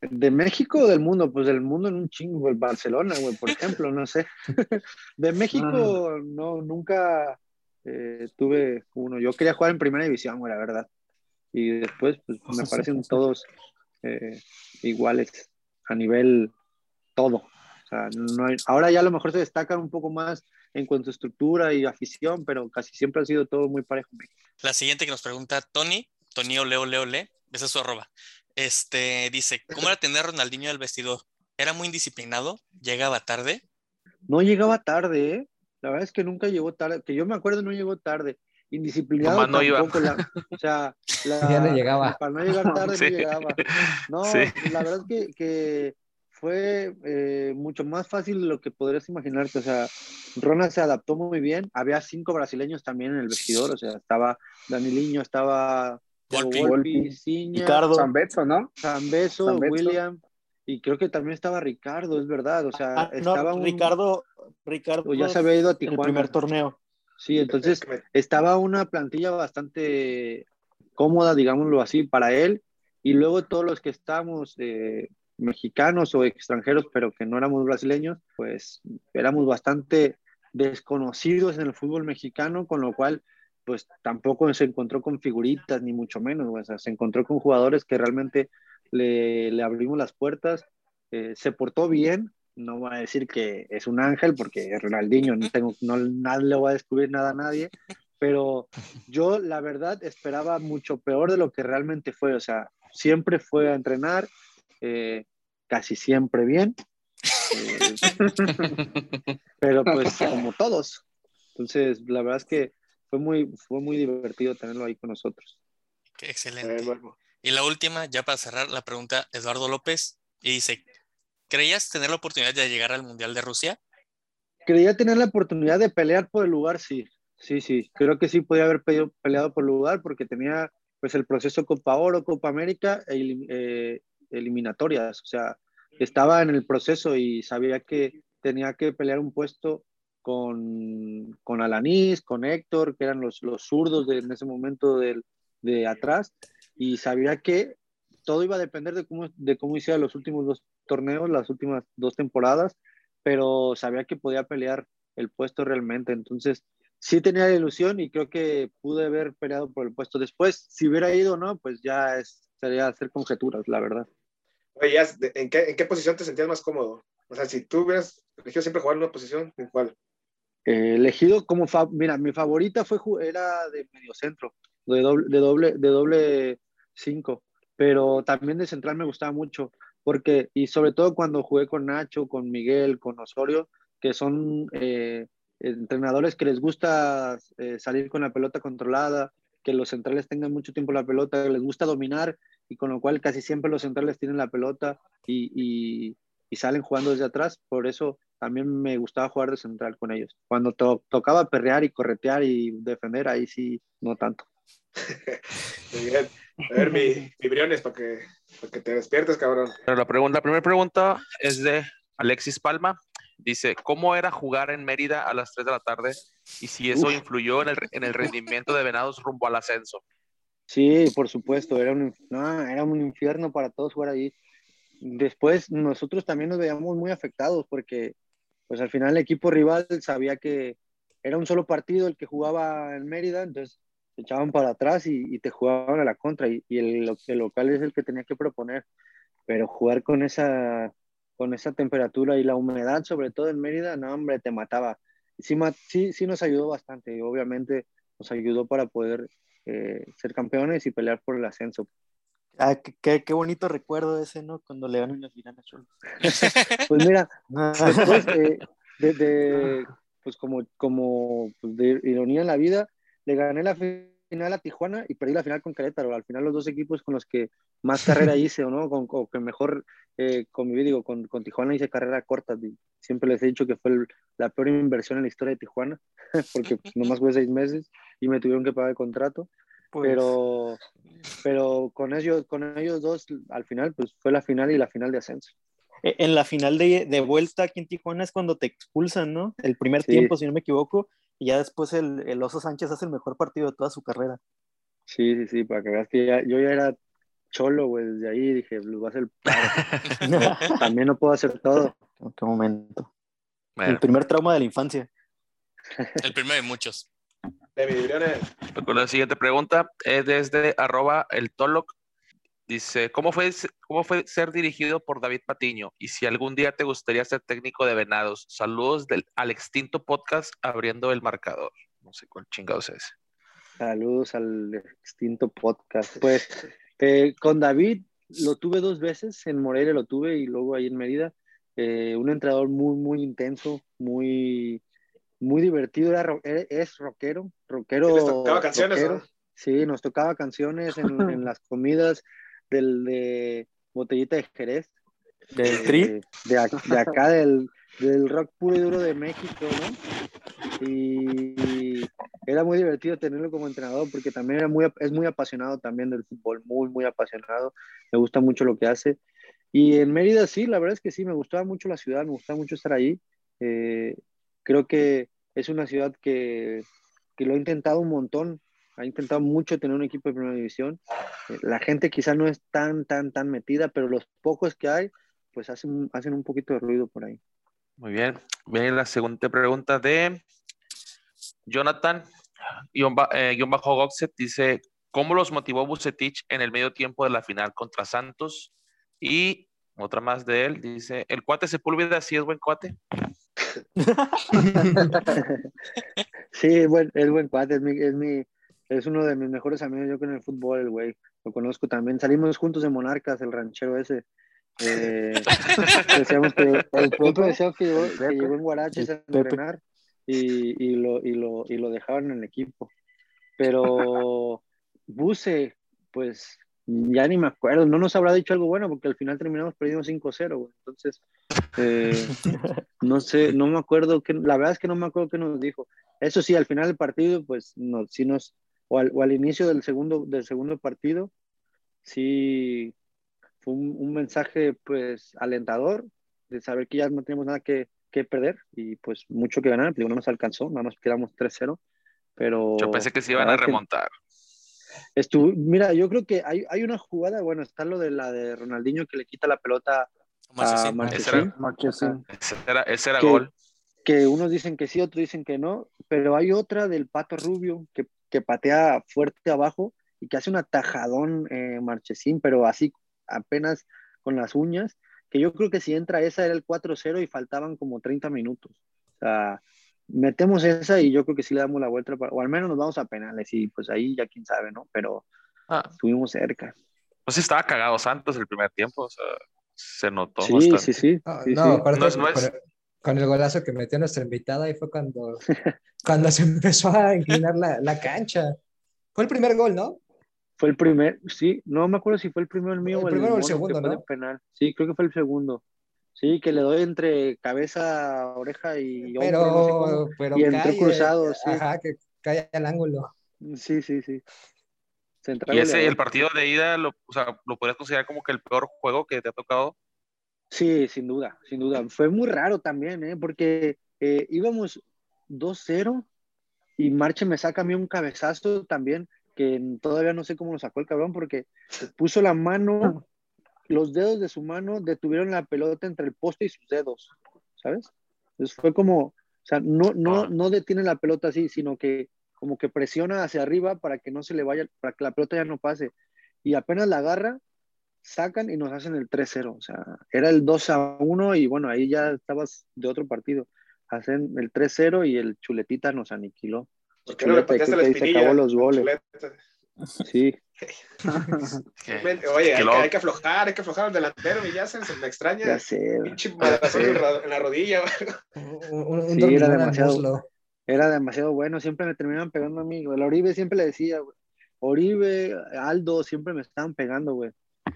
Speaker 6: ¿De México o del mundo? Pues del mundo en un chingo, el Barcelona, güey, por ejemplo, no sé. <laughs> De México, no, nunca eh, tuve uno. Yo quería jugar en primera división, güey, la verdad. Y después, pues me <laughs> parecen todos eh, iguales a nivel todo. O sea, no hay- ahora ya a lo mejor se destacan un poco más en cuanto a estructura y afición, pero casi siempre ha sido todo muy parejo.
Speaker 5: La siguiente que nos pregunta Tony, Tony Leo Leo Le, esa es su arroba. Este dice, ¿cómo era tener Ronaldinho del vestidor? ¿Era muy indisciplinado? ¿Llegaba tarde?
Speaker 6: No llegaba tarde, ¿eh? La verdad es que nunca llegó tarde. Que yo me acuerdo, no llegó tarde. Indisciplinado
Speaker 4: no iba.
Speaker 6: la- <laughs> o sea, la-
Speaker 3: Ya no llegaba. <laughs>
Speaker 6: Para no llegar <laughs> tarde
Speaker 4: Sí.
Speaker 6: no llegaba. No,
Speaker 4: Sí.
Speaker 6: la verdad es que, que fue eh, mucho más fácil de lo que podrías imaginarte. O sea, Ronald se adaptó muy bien. Había cinco brasileños también en el vestidor. O sea, estaba Daniliño, estaba
Speaker 5: Volpi.
Speaker 6: Volpi. Ciña,
Speaker 7: Ricardo.
Speaker 8: ¿no?
Speaker 6: Zambeso,
Speaker 8: Zambeso.
Speaker 6: William. Y creo que también estaba Ricardo, es verdad. O sea,
Speaker 7: Ah, no,
Speaker 6: estaba un-
Speaker 7: Ricardo, Ricardo
Speaker 6: o ya se había ido a
Speaker 7: en el
Speaker 6: Tijuana.
Speaker 7: primer torneo.
Speaker 6: Sí, entonces estaba una plantilla bastante cómoda, digámoslo así, para él. Y luego todos los que estábamos eh, mexicanos o extranjeros, pero que no éramos brasileños, pues éramos bastante desconocidos en el fútbol mexicano, con lo cual, pues tampoco se encontró con figuritas, ni mucho menos. O sea, se encontró con jugadores que realmente le, le abrimos las puertas. Eh, se portó bien, no voy a decir que es un ángel porque es Ronaldinho, no tengo, no, nada le voy a descubrir nada a nadie, pero yo la verdad esperaba mucho peor de lo que realmente fue, o sea, siempre fue a entrenar, eh, casi siempre bien, eh, <laughs> pero pues como todos. Entonces, la verdad es que fue muy, fue muy divertido tenerlo ahí con nosotros.
Speaker 5: Qué excelente.
Speaker 2: ver, Marmo.
Speaker 5: Y la última, ya para cerrar la pregunta, Eduardo López, y dice, ¿creías tener la oportunidad de llegar al Mundial de Rusia?
Speaker 6: creía tener la oportunidad de pelear por el lugar, sí. Sí, sí. Creo que sí podía haber peleado, por el lugar porque tenía pues el proceso Copa Oro, Copa América e elim- eliminatorias. O sea, estaba en el proceso y sabía que tenía que pelear un puesto con, con Alanis, con Héctor, que eran los, los zurdos de, en ese momento del- de atrás, y sabía que todo iba a depender de cómo, de cómo hiciera los últimos dos torneos, las últimas dos temporadas, pero sabía que podía pelear el puesto realmente. Entonces, sí tenía la ilusión y creo que pude haber peleado por el puesto después. Si hubiera ido o no, pues ya es, sería hacer conjeturas, la verdad.
Speaker 2: Oye, Jazz, ¿de- ¿en qué, ¿en qué posición te sentías más cómodo? O sea, si tú hubieras elegido siempre jugar en una posición, ¿en cuál?
Speaker 6: Eh, elegido como, mira, mi favorita fue, era de mediocentro, de doble, de doble, de doble cinco, pero también de central me gustaba mucho, porque, y sobre todo cuando jugué con Nacho, con Miguel, con Osorio, que son eh, entrenadores que les gusta eh, salir con la pelota controlada, que los centrales tengan mucho tiempo la pelota, les gusta dominar, y con lo cual casi siempre los centrales tienen la pelota y, y- y salen jugando desde atrás, por eso también me gustaba jugar de central con ellos. Cuando to- tocaba perrear y corretear y defender, ahí sí, no tanto. <laughs>
Speaker 2: Muy bien. A ver, mi, mi Briones, para que, para que te despiertes, cabrón.
Speaker 4: Pero la, pregunta, la primera pregunta es de Alexis Palma. Dice, ¿cómo era jugar en Mérida a las 3 de la tarde? Y si eso
Speaker 6: Uf.
Speaker 4: influyó en el, en el rendimiento de Venados rumbo al ascenso.
Speaker 6: Sí, por supuesto, era un, no, era un infierno para todos jugar ahí. Después nosotros también nos veíamos muy afectados porque pues al final el equipo rival sabía que era un solo partido el que jugaba en Mérida, entonces se echaban para atrás y, y te jugaban a la contra y, y el, el local es el que tenía que proponer. Pero jugar con esa, con esa temperatura y la humedad, sobre todo en Mérida, no, hombre, te mataba. Sí, sí, sí nos ayudó bastante, y obviamente nos ayudó para poder eh, ser campeones y pelear por el ascenso.
Speaker 7: Ah, qué, qué- bonito recuerdo ese, ¿no? Cuando le ganan la final a Cholos. <laughs>
Speaker 6: Pues mira, después eh, de, de, pues como, como pues de ironía en la vida, le gané la final a Tijuana y perdí la final con Querétaro. Al final los dos equipos con los que más carrera <laughs> hice, ¿o no? Con, o que mejor eh, conviví, digo, con, con Tijuana hice carrera corta. y Siempre les he dicho que fue el- la peor inversión en la historia de Tijuana, <laughs> porque pues, nomás fue seis meses y me tuvieron que pagar el contrato.
Speaker 7: Pues,
Speaker 6: Pero, pero con ellos, con ellos dos, al final, pues fue la final y la final de ascenso.
Speaker 7: eh, en la final de, de vuelta aquí en Tijuana es cuando te expulsan, ¿no? El primer
Speaker 6: Sí.
Speaker 7: tiempo, si no me equivoco, y ya después el, el Oso Sánchez hace el mejor partido de toda su carrera.
Speaker 6: Sí, sí, sí, para que veas que ya- yo ya era cholo, güey, desde ahí dije, lo va a hacer paro. <laughs> También no puedo hacer todo.
Speaker 7: Qué momento. El primer trauma de la infancia.
Speaker 5: El primero de muchos.
Speaker 2: De mi Briones.
Speaker 4: con la siguiente pregunta es desde arroba el Toloc. Dice, ¿cómo fue, ¿cómo fue ser dirigido por David Patiño? Y si algún día te gustaría ser técnico de Venados. Saludos del, al extinto podcast abriendo el marcador. No sé cuál chingados es.
Speaker 6: Saludos al extinto podcast. Pues eh, con David lo tuve dos veces, en Morelia lo tuve y luego ahí en Mérida. Eh, un entrenador muy, muy intenso, muy, muy divertido, era, e- es rockero, rockero.
Speaker 2: Les tocaba canciones,
Speaker 6: rockero.
Speaker 2: ¿no?
Speaker 6: Sí, nos tocaba canciones en, <laughs> en las comidas del, de botellita de Jerez.
Speaker 7: Del
Speaker 6: de,
Speaker 7: tri.
Speaker 6: de, ac- de acá del, del rock puro y duro de México, ¿no? Y era muy divertido tenerlo como entrenador porque también era muy, es muy apasionado también del fútbol, muy, muy apasionado. Me gusta mucho lo que hace. Y en Mérida sí, la verdad es que sí, me gustaba mucho la ciudad, me gustaba mucho estar ahí. Eh, creo que es una ciudad que, que lo ha intentado un montón, ha intentado mucho tener un equipo de primera división. La gente quizá no es tan, tan, tan metida, pero los pocos que hay, pues hacen, hacen un poquito de ruido por ahí.
Speaker 4: Muy bien. Viene la segunda pregunta de Jonathan, guion, eh, guion bajo Goxet, dice, ¿cómo los motivó Bucetich en el medio tiempo de la final contra Santos? Y otra más de él, dice, ¿el cuate Sepúlveda sí es buen cuate? <laughs>
Speaker 6: Sí, es buen, es buen cuate, es, mi, es, mi, es uno de mis mejores amigos yo con el fútbol, el güey. Lo conozco también. Salimos juntos de Monarcas, el ranchero ese. Eh, <laughs> decíamos que el propio decía que llegó, que llegó en Guaraches a entrenar y, y, lo, y, lo, y lo dejaban en el equipo. Pero Buse, pues Ya ni me acuerdo, no nos habrá dicho algo bueno porque al final terminamos perdiendo 5-0, güey. Entonces, eh, no sé, no me acuerdo, que, la verdad es que no me acuerdo qué nos dijo. Eso sí, al final del partido, pues no, sí nos, o al, o al inicio del segundo, del segundo partido, sí fue un, un mensaje pues alentador de saber que ya no tenemos nada que, que perder y pues mucho que ganar, digo, no nos alcanzó, no nos quedamos 3-0, pero...
Speaker 4: Yo pensé que se iban a remontar.
Speaker 6: Estuvo, mira, yo creo que hay, hay una jugada, bueno, está lo de la de Ronaldinho que le quita la pelota a
Speaker 5: Marchesín.
Speaker 4: Ese era, ese era
Speaker 6: Que-
Speaker 4: gol.
Speaker 6: que unos dicen que sí, otros dicen que no, pero hay otra del Pato Rubio que, que patea fuerte abajo y que hace un atajadón eh, Marchesín, pero así apenas con las uñas, que yo creo que si entra esa era el 4-0 y faltaban como 30 minutos. O sea, metemos esa y yo creo que sí le damos la vuelta, para- o al menos nos vamos a penales y pues ahí ya quién sabe, ¿no? Pero
Speaker 4: Ah,
Speaker 6: estuvimos cerca.
Speaker 4: pues sí estaba cagado Santos el primer tiempo, o sea, se notó
Speaker 6: Sí,
Speaker 4: bastante.
Speaker 6: sí, sí.
Speaker 3: No,
Speaker 6: sí,
Speaker 3: no,
Speaker 6: sí.
Speaker 3: aparte
Speaker 4: No es- no
Speaker 3: con,
Speaker 4: es-
Speaker 3: el, con el golazo que metió nuestra invitada, ahí fue cuando, cuando se <laughs> empezó a inclinar la, la cancha. Fue el primer gol, ¿no?
Speaker 6: Fue el primer, sí, no me acuerdo si fue el primero el mío
Speaker 3: El
Speaker 6: o el
Speaker 3: primero o el segundo,
Speaker 6: fue de
Speaker 3: ¿no?
Speaker 6: penal. Sí, creo que fue el segundo. Sí, que le doy entre cabeza, oreja y hombro,
Speaker 3: Pero,
Speaker 6: no sé cómo.
Speaker 3: pero
Speaker 6: y entró
Speaker 3: cae,
Speaker 6: cruzado, sí.
Speaker 3: Ajá, que cae al ángulo.
Speaker 6: Sí, sí, sí. Central
Speaker 4: Y ese, el partido de ida, lo, o sea, ¿lo podrías considerar como que el peor juego que te ha tocado?
Speaker 6: Sí, sin duda, sin duda. Fue muy raro también, ¿eh? Porque eh, íbamos 2-0 y Marche me saca a mí un cabezazo también, que todavía no sé cómo lo sacó el cabrón, porque puso la mano, los dedos de su mano detuvieron la pelota entre el poste y sus dedos, ¿sabes? Entonces fue como, o sea, no, no,
Speaker 4: Ah.
Speaker 6: no detiene la pelota así, sino que como que presiona hacia arriba para que no se le vaya, para que la pelota ya no pase. Y apenas la agarra, sacan y nos hacen el 3-0. O sea, era el 2-1 y bueno, ahí ya estabas de otro partido. Hacen el 3-0 y el chuletita nos aniquiló.
Speaker 2: ¿Por qué no le pateaste la espinilla?
Speaker 6: acabó los goles. Sí, <laughs>
Speaker 2: Oye, hay que,
Speaker 4: luego-
Speaker 2: hay que aflojar, hay que aflojar al delantero, y ya se, me extraña.
Speaker 6: ya sé.
Speaker 2: Pinche madrazo en la- en la rodilla.
Speaker 3: Un, un, un
Speaker 6: Sí, era demasiado. Era demasiado bueno. Siempre me terminaban pegando a mí. El Oribe siempre le decía, güey. Oribe, Aldo, siempre me estaban pegando, güey.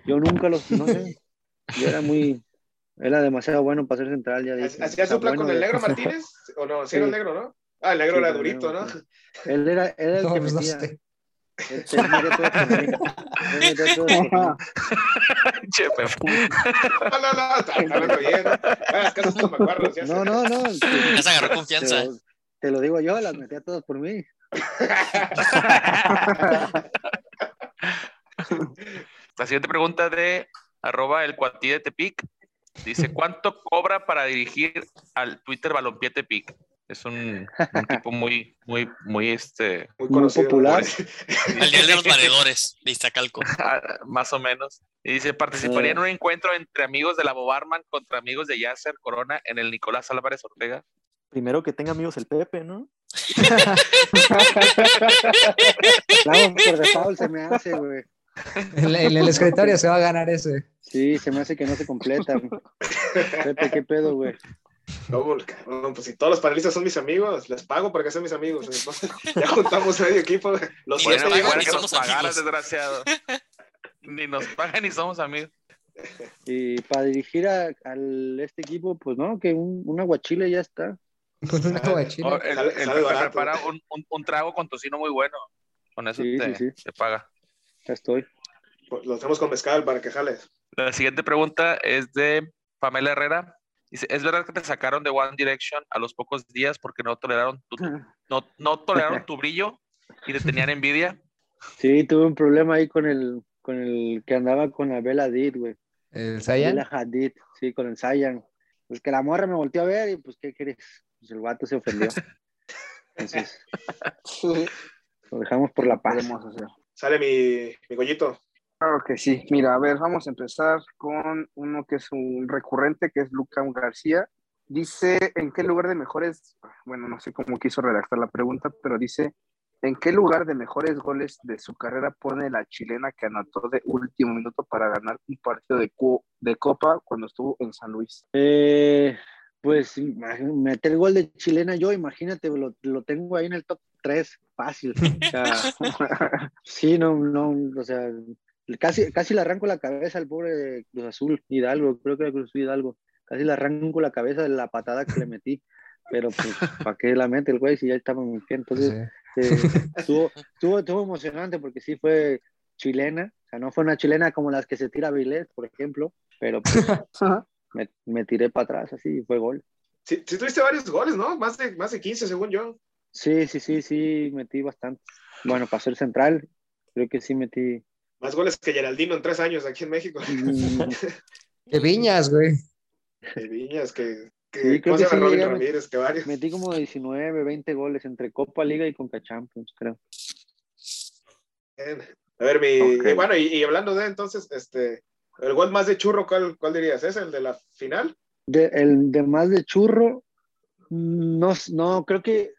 Speaker 6: Yo nunca los, no sé. <laughs> Yo era muy, era demasiado bueno para ser central. Ya dije.
Speaker 2: ¿Hacías
Speaker 6: Está
Speaker 2: dupla
Speaker 6: bueno
Speaker 2: con el negro Martínez? <laughs> ¿O no? ¿Sí era el
Speaker 6: Sí.
Speaker 2: negro, no? Ah, el negro
Speaker 6: Sí,
Speaker 2: era durito, ¿no? <laughs>
Speaker 6: Él era, era el
Speaker 3: No,
Speaker 6: que
Speaker 3: pues no
Speaker 6: metía. Él- él. Él. <laughs>
Speaker 2: No, no, no, está <laughs> hablando bien. ¿no? Es que esos me acuerdo. ya sé.
Speaker 6: No, no, no. te-
Speaker 5: Ya se agarró
Speaker 6: te
Speaker 5: confianza.
Speaker 6: lo, te lo digo yo, las metía todas por mí.
Speaker 4: La siguiente pregunta de arroba el cuatí de Tepic. Dice, ¿cuánto cobra para dirigir al Twitter Balompié Tepic? Es un, un tipo muy, muy, muy, este,
Speaker 2: Muy
Speaker 6: Muy
Speaker 2: conocido.
Speaker 6: popular. <laughs>
Speaker 5: Al nivel de los valedores de Iztacalco. <laughs>
Speaker 4: más o menos. Y dice, participaría
Speaker 6: Eh.
Speaker 4: en un encuentro entre amigos de la Bobarman contra amigos de Yasser Corona en el Nicolás Álvarez Ortega.
Speaker 7: Primero que tenga amigos el Pepe, ¿no? <laughs>
Speaker 6: Claro, por default se me hace, güey.
Speaker 3: En, en el escritorio se va a ganar ese.
Speaker 6: Sí, se me hace que no se completan. Pepe, ¿qué pedo, güey?
Speaker 2: ¿Cómo? Cabrón, pues si todos los panelistas son mis amigos, les pago para que sean mis amigos. Entonces, <laughs> ya juntamos medio equipo. Los
Speaker 5: Y
Speaker 2: siete,
Speaker 5: pagan
Speaker 4: bueno
Speaker 5: y
Speaker 4: que nos
Speaker 5: somos
Speaker 4: pagaras,
Speaker 5: amigos.
Speaker 4: desgraciado. <laughs> Ni nos pagan ni somos amigos.
Speaker 6: Y para dirigir a, al este equipo, pues no, que un, un aguachile ya está.
Speaker 3: Una
Speaker 2: Ah,
Speaker 3: guachila.
Speaker 4: Oh, el, el
Speaker 2: barato.
Speaker 4: prepara un, un- un trago con tocino muy bueno. Con eso
Speaker 6: Sí,
Speaker 4: te,
Speaker 6: sí, sí.
Speaker 4: te paga.
Speaker 6: Ya estoy.
Speaker 2: Pues, Los tenemos con mezcal para que jales.
Speaker 4: La siguiente pregunta es de Pamela Herrera. Dice, ¿es verdad que te sacaron de One Direction a los pocos días porque no toleraron tu, <laughs> no, no toleraron <laughs> tu brillo y te tenían envidia?
Speaker 6: Sí, tuve un problema ahí con el, con el que andaba con la Bella Hadid, güey.
Speaker 3: El Zayan.
Speaker 6: Bella Hadid, sí, con el Zayan. Pues que la morra me volteó a ver y pues, ¿qué quieres? Pues el vato se ofendió. <laughs> Entonces, lo dejamos por la paz.
Speaker 2: Sale mi, mi gollito.
Speaker 8: Claro que sí. Mira, a ver, vamos a empezar con uno que es un recurrente, que es Luca García. Dice, ¿en qué lugar de mejores, bueno, no sé cómo quiso redactar la pregunta, pero dice, ¿en qué lugar de mejores goles de su carrera pone la chilena que anotó de último minuto para ganar un partido de, cu- de Copa cuando estuvo en San Luis?
Speaker 6: Eh, pues meter gol de chilena yo, imagínate, lo, lo tengo ahí en el top 3, fácil. O <laughs> sea, sí, no, no, o sea, Casi, casi le arranco la cabeza al pobre Cruz Azul Hidalgo, creo que era Cruz Azul Hidalgo. Casi le arranco la cabeza de la patada que le metí. Pero pues, <laughs> ¿para qué la mete el güey si ya estaba muy bien? Entonces,
Speaker 3: Sí.
Speaker 6: eh, <laughs> estuvo, estuvo, estuvo emocionante porque sí fue chilena. O sea, no fue una chilena como las que se tira Vilés, por ejemplo. Pero pues, <laughs> me, me tiré para atrás así y fue gol.
Speaker 2: Sí, sí tuviste varios goles, ¿no? Más de, más de 15, según yo.
Speaker 6: Sí, sí, sí, sí, metí bastante. Bueno, para ser central, creo que sí metí.
Speaker 2: Más goles que Geraldino en tres años aquí en México.
Speaker 6: mm, <laughs>
Speaker 3: De viñas, güey.
Speaker 2: De Viñas, que, que
Speaker 6: Sí, creo
Speaker 2: ¿cómo se
Speaker 6: que sí,
Speaker 2: Robin
Speaker 6: llegué
Speaker 2: Ramírez? Que varios.
Speaker 6: Metí como 19, 20 goles entre Copa Liga y Conca Champions, creo.
Speaker 2: Bien. A ver, mi, y bueno, y, y hablando de entonces, este, el gol más de churro, ¿cuál, cuál dirías? ¿Es el de la final?
Speaker 6: De, el de más de churro, no, no, creo que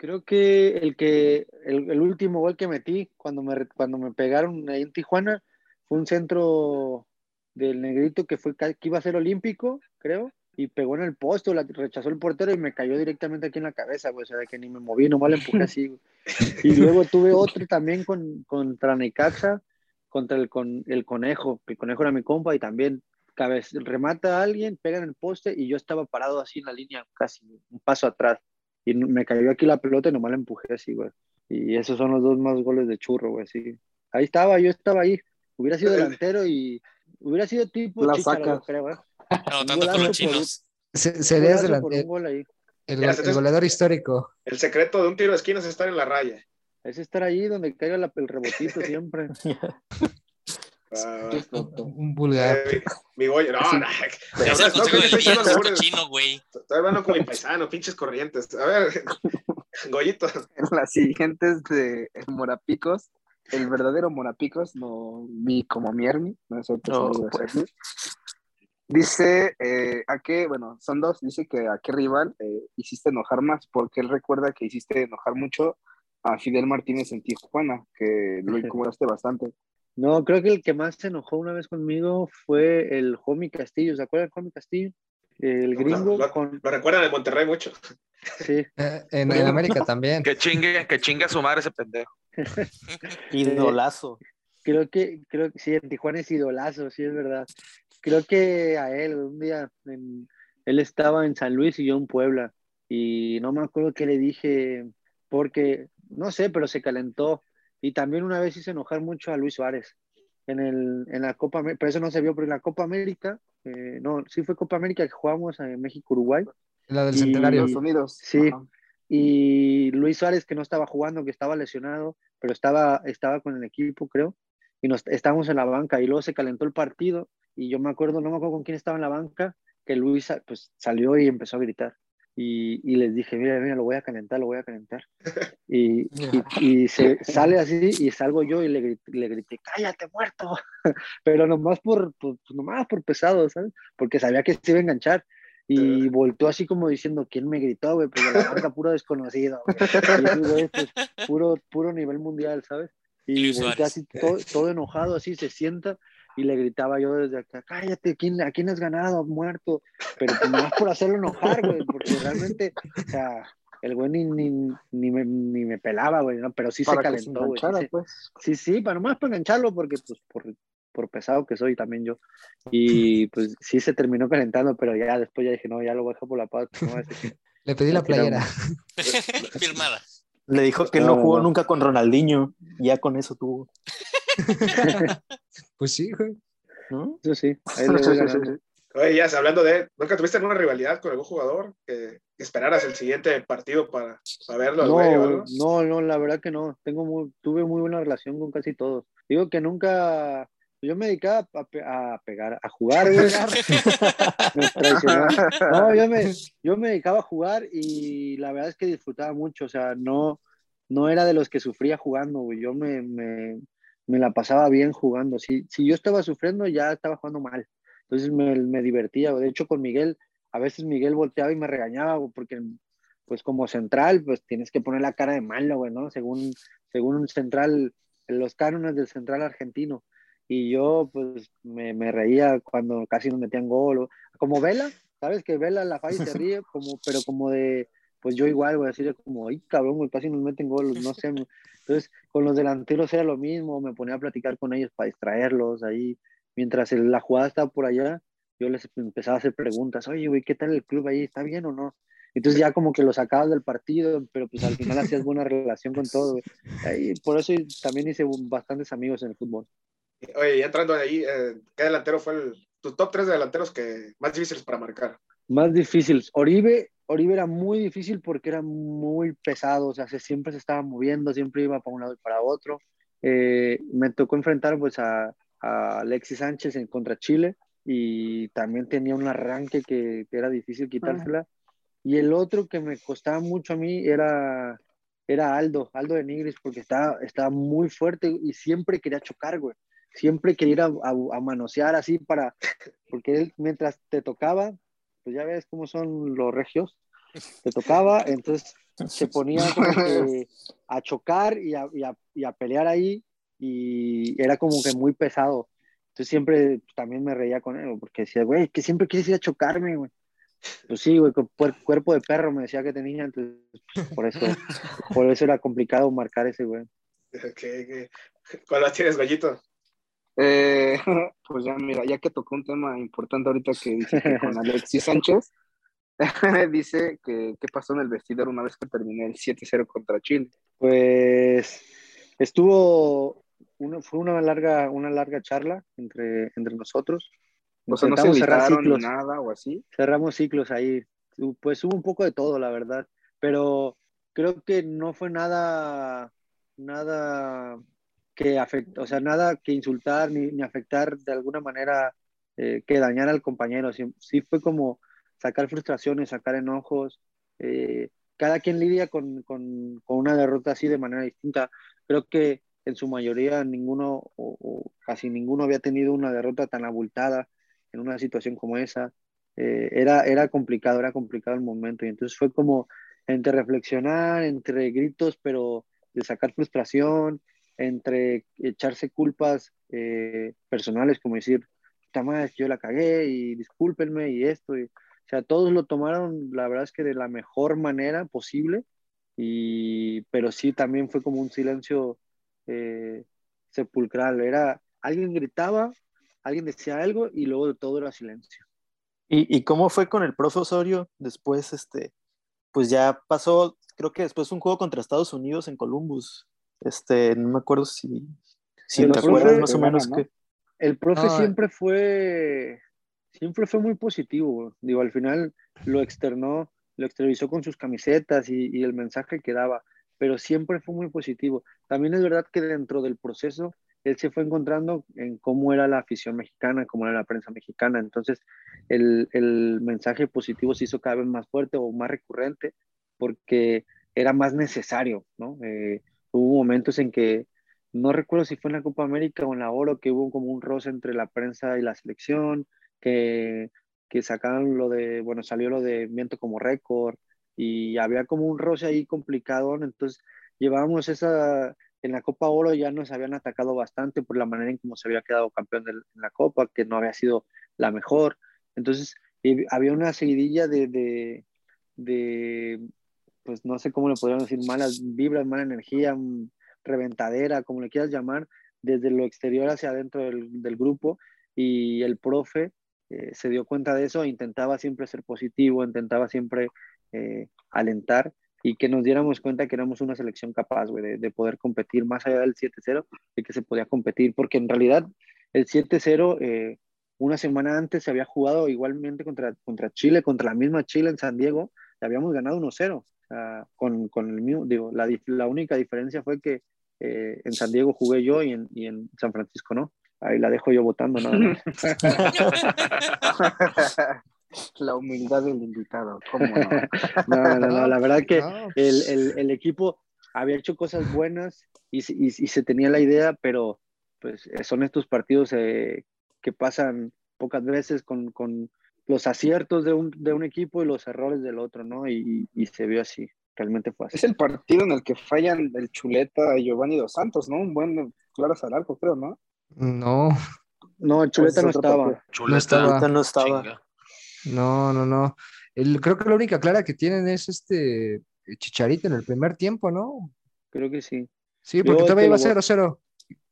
Speaker 6: creo que el que el, el último gol que metí cuando me cuando me pegaron ahí en Tijuana fue un centro del negrito que fue que iba a ser olímpico, creo, y pegó en el poste, la rechazó el portero y me cayó directamente aquí en la cabeza, güey, o sea, que ni me moví, nomás le empujé así, güey. <laughs> Y luego tuve otro también con, contra Necaxa, contra el, con, el conejo, el conejo era mi compa y también remata a alguien, pega en el poste y yo estaba parado así en la línea, casi un paso atrás. Y me cayó aquí la pelota y nomás la empujé así, güey. Y esos son los dos más goles de churro, güey, sí. Ahí estaba, yo estaba ahí. Hubiera sido delantero y hubiera sido tipo
Speaker 8: La
Speaker 6: creo, güey.
Speaker 5: No, tanto los chinos.
Speaker 3: Se- Serías
Speaker 6: golazo
Speaker 3: delan-
Speaker 6: por un gol ahí.
Speaker 3: el, goleador histórico.
Speaker 2: El secreto de un tiro de esquina es estar en la raya.
Speaker 6: Es estar ahí donde caiga la- el rebotito siempre. <laughs>
Speaker 2: Ah,
Speaker 3: Un vulgar.
Speaker 2: eh, mi, mi Goyo, no, no,
Speaker 5: Es el
Speaker 2: no,
Speaker 5: consejo del
Speaker 2: estoy
Speaker 5: día,
Speaker 2: diciendo
Speaker 5: es
Speaker 2: albures.
Speaker 5: cochino, güey.
Speaker 2: Estoy hablando como mi paisano, pinches corrientes. A ver, <laughs> Goyito,
Speaker 8: En las siguientes de Morapicos, el verdadero Morapicos, no vi como Miermi, no es otro
Speaker 7: No, pues.
Speaker 8: Dice eh, a qué, bueno, son dos, dice que a qué rival eh, hiciste enojar más, porque él recuerda que hiciste enojar mucho a Fidel Martínez en Tijuana, que lo incomodaste bastante.
Speaker 6: No, creo que el que más se enojó una vez conmigo fue el Homie Castillo. ¿Se acuerdan del Homie Castillo? El gringo
Speaker 2: lo,
Speaker 6: con...
Speaker 2: lo recuerdan de Monterrey mucho.
Speaker 6: Sí,
Speaker 3: Eh, en, en América también.
Speaker 4: Que chingue, que chingue a su madre ese pendejo. <laughs>
Speaker 7: Idolazo.
Speaker 6: creo que, creo que sí, en Tijuana es idolazo, sí es verdad. Creo que a él, un día, en- él estaba en San Luis y yo en Puebla. Y no me acuerdo qué le dije, porque, no sé, pero se calentó. Y también una vez hice enojar mucho a Luis Suárez en, el, en la Copa América, pero eso no se vio, pero en la Copa América, eh, no, sí fue Copa América que jugamos en México-Uruguay.
Speaker 3: La del
Speaker 6: Y-
Speaker 3: centenario.
Speaker 8: Estados Unidos.
Speaker 6: Sí.
Speaker 8: Ajá.
Speaker 6: Y Luis Suárez, que no estaba jugando, que estaba lesionado, pero estaba, estaba con el equipo, creo, y nos, estábamos en la banca, y luego se calentó el partido, y yo me acuerdo, no me acuerdo con quién estaba en la banca, que Luis pues, salió y empezó a gritar. Y, y les dije, mira, mira, lo voy a calentar, lo voy a calentar. <laughs> Y, y, y se <laughs> sale así, y salgo yo y le grité, le grité cállate, muerto. <laughs> Pero nomás por, por, pues, nomás por pesado, ¿sabes? Porque sabía que se iba a enganchar. Y volteó así como diciendo, ¿quién me gritó, güey? Pues de la banca puro desconocido, güey. Y güey, pues, puro, puro nivel mundial, ¿sabes? Y volteó así todo, todo enojado, así se sienta y le gritaba yo desde acá, cállate, ¿quién, ¿a quién has ganado, muerto? Pero pues más por hacerlo enojar, güey, porque realmente, o sea, el güey ni, ni, ni, me, ni me pelaba, güey, ¿no? pero sí se
Speaker 8: Para que se
Speaker 6: calentó, güey. Sí,
Speaker 8: pues.
Speaker 6: Sí, sí, para nomás para engancharlo, porque pues por, por pesado que soy también yo. <laughs> Y pues sí se terminó calentando, pero ya después ya dije, no, ya lo voy a dejar por la paz. No, decir que- <laughs>
Speaker 3: Le pedí la playera. <laughs>
Speaker 5: Firmada.
Speaker 7: Le dijo que no
Speaker 6: No,
Speaker 7: jugó
Speaker 6: no.
Speaker 7: nunca con Ronaldinho. Ya con eso tuvo.
Speaker 3: Pues sí, güey.
Speaker 7: ¿no?
Speaker 6: Eso sí, ahí <laughs> le voy ganando.
Speaker 2: Oye, ya hablando de, ¿nunca tuviste alguna rivalidad con algún jugador que, esperaras el siguiente partido para, para verlo al güey o algo?
Speaker 6: No, no, no, la verdad que no. Tengo muy, tuve muy buena relación con casi todos. Digo que nunca, yo me dedicaba a, pe- a pegar, a jugar, güey. <laughs> <laughs> No, yo me, yo me dedicaba a jugar y la verdad es que disfrutaba mucho. O sea, no, no era de los que sufría jugando, güey. Yo me, me, me la pasaba bien jugando. Si, si yo estaba sufriendo, ya estaba jugando mal. Entonces me, me divertía. De hecho, con Miguel, a veces Miguel volteaba y me regañaba, porque pues como central, pues tienes que poner la cara de malo, güey, ¿no? Según, según un central, los cánones del central argentino. Y yo, pues, me, me reía cuando casi nos metían gol. o- Como Vela, ¿sabes? Que Vela la falla y se <laughs> ríe, como, pero como de, pues yo igual, güey, así de como, ay, cabrón, güey, casi nos meten goles, no sé. Entonces, con los delanteros era lo mismo, me ponía a platicar con ellos para distraerlos ahí. Mientras el- la jugada estaba por allá, yo les empezaba a hacer preguntas, oye, güey, ¿qué tal el club ahí? ¿Está bien o no? Entonces ya como que lo sacabas del partido, pero pues al final hacías buena relación con todo. güey. Ahí, por eso también hice bastantes amigos en el fútbol.
Speaker 2: Oye, ya entrando ahí, eh, ¿qué delantero fue el, tu top 3 de delanteros que más difíciles para marcar?
Speaker 6: Más difícil. Oribe, Oribe era muy difícil porque era muy pesado, o sea, se- siempre se estaba moviendo, siempre iba para un lado y para otro. Eh, me tocó enfrentar pues a, a Alexis Sánchez en contra Chile y también tenía un arranque que, que era difícil quitársela. Y el otro que me costaba mucho a mí era, era Aldo, Aldo de Nigris, porque estaba, estaba muy fuerte y siempre quería chocar, güey. Siempre quería ir a, a- a manosear así para, porque él mientras te tocaba, pues ya ves cómo son los regios, te tocaba, entonces se <laughs> ponía como que a chocar y a, y a- y a pelear ahí y era como que muy pesado. Entonces siempre también me reía con él, porque decía, güey, que siempre quieres ir a chocarme, güey. Pues sí, güey, cuerpo de perro me decía que tenía, entonces pues, por eso, por eso era complicado marcar ese, güey.
Speaker 2: ¿Qué, qué- ¿Cuál tienes, Gallito?
Speaker 8: Eh, <laughs> pues ya, mira, ya que tocó un tema importante ahorita que dice que con <laughs> Alexis Sánchez, <laughs> dice que qué pasó en el vestidor una vez que terminé el 7-0 contra Chile.
Speaker 6: Pues estuvo, una, fue una larga, una larga charla entre, entre nosotros.
Speaker 8: O sea, no se
Speaker 6: cerrar ciclos.
Speaker 8: nada o así.
Speaker 6: cerramos ciclos ahí. Pues hubo un poco de todo, la verdad, pero creo que no fue nada, nada que afectó, o sea, nada que insultar ni, ni afectar de alguna manera eh, que dañar al compañero. Sí, fue como sacar frustraciones, sacar enojos. eh, cada quien lidia con, con, con una derrota así de manera distinta. Creo que en su mayoría ninguno o, o casi ninguno había tenido una derrota tan abultada en una situación como esa. Eh, era, era complicado, era complicado el momento. Y entonces fue como entre reflexionar, entre gritos, pero de sacar frustración, entre echarse culpas eh, personales, como decir, madre, yo la cagué y discúlpenme y esto. Y, o sea, todos lo tomaron, la verdad es que de la mejor manera posible, y, pero sí también fue como un silencio eh, sepulcral. Era, alguien gritaba, alguien decía algo y luego todo era silencio.
Speaker 7: ¿Y, y cómo fue con el profe Osorio después, este, pues ya pasó, creo que después un juego contra Estados Unidos en Columbus, este, no me acuerdo si, si
Speaker 6: El
Speaker 7: te
Speaker 6: profe-
Speaker 7: acuerdas más o menos
Speaker 8: ¿no?
Speaker 7: que...
Speaker 6: El profe
Speaker 3: No,
Speaker 6: siempre fue, siempre fue muy positivo. Digo, al final lo externó, lo exteriorizó con sus camisetas y, y el mensaje que daba, pero siempre fue muy positivo. También es verdad que dentro del proceso él se fue encontrando en cómo era la afición mexicana, cómo era la prensa mexicana. Entonces, el, el mensaje positivo se hizo cada vez más fuerte o más recurrente porque era más necesario, ¿no? Eh, hubo momentos en que no recuerdo si fue en la Copa América o en la Oro, que hubo como un roce entre la prensa y la selección, que, que sacaron lo de, bueno, salió lo de viento como récord y había como un roce ahí complicado, entonces llevábamos esa, en la Copa Oro ya nos habían atacado bastante por la manera en cómo se había quedado campeón de la Copa, que no había sido la mejor, entonces había una seguidilla de, de, de, pues no sé cómo le podríamos decir, malas vibras, mala energía, mm, reventadera, como le quieras llamar, desde lo exterior hacia adentro del, del grupo y el profe eh, se dio cuenta de eso intentaba siempre ser positivo, intentaba siempre eh, alentar y que nos diéramos cuenta que éramos una selección capaz, güey, de, de poder competir más allá del 7-0, de que se podía competir, porque en realidad el 7-0, eh, una semana antes se había jugado igualmente contra, contra Chile, contra la misma Chile en San Diego, y habíamos ganado 1-0. Sea, con, con el mismo, digo, la, dif- la única diferencia fue que eh, en San Diego jugué yo y en, y en San Francisco no. Ahí la dejo yo votando nada más. <laughs>
Speaker 8: La humildad del invitado, ¿cómo no?
Speaker 6: No, no, no, la verdad que
Speaker 3: No,
Speaker 6: el, el, el equipo había hecho cosas buenas y, se- y, y se tenía la idea, pero pues son estos partidos eh, que pasan pocas veces con, con los aciertos de un, de un equipo y los errores del otro, ¿no? Y, y se vio así, realmente fue así.
Speaker 8: Es el partido en el que fallan el chuleta y Giovanni Dos Santos, ¿no? Un buen claro al arco, creo, ¿no?
Speaker 3: no,
Speaker 6: No, el Chuleta
Speaker 8: Pues
Speaker 6: no estaba.
Speaker 4: Chuleta.
Speaker 3: estaba.
Speaker 7: No estaba.
Speaker 3: no, no, no. El, creo que la única clara que tienen es este Chicharito en el primer tiempo, ¿no?
Speaker 6: Creo que sí.
Speaker 3: Sí, porque
Speaker 6: Yo
Speaker 3: todavía iba
Speaker 6: lo
Speaker 3: 0-0.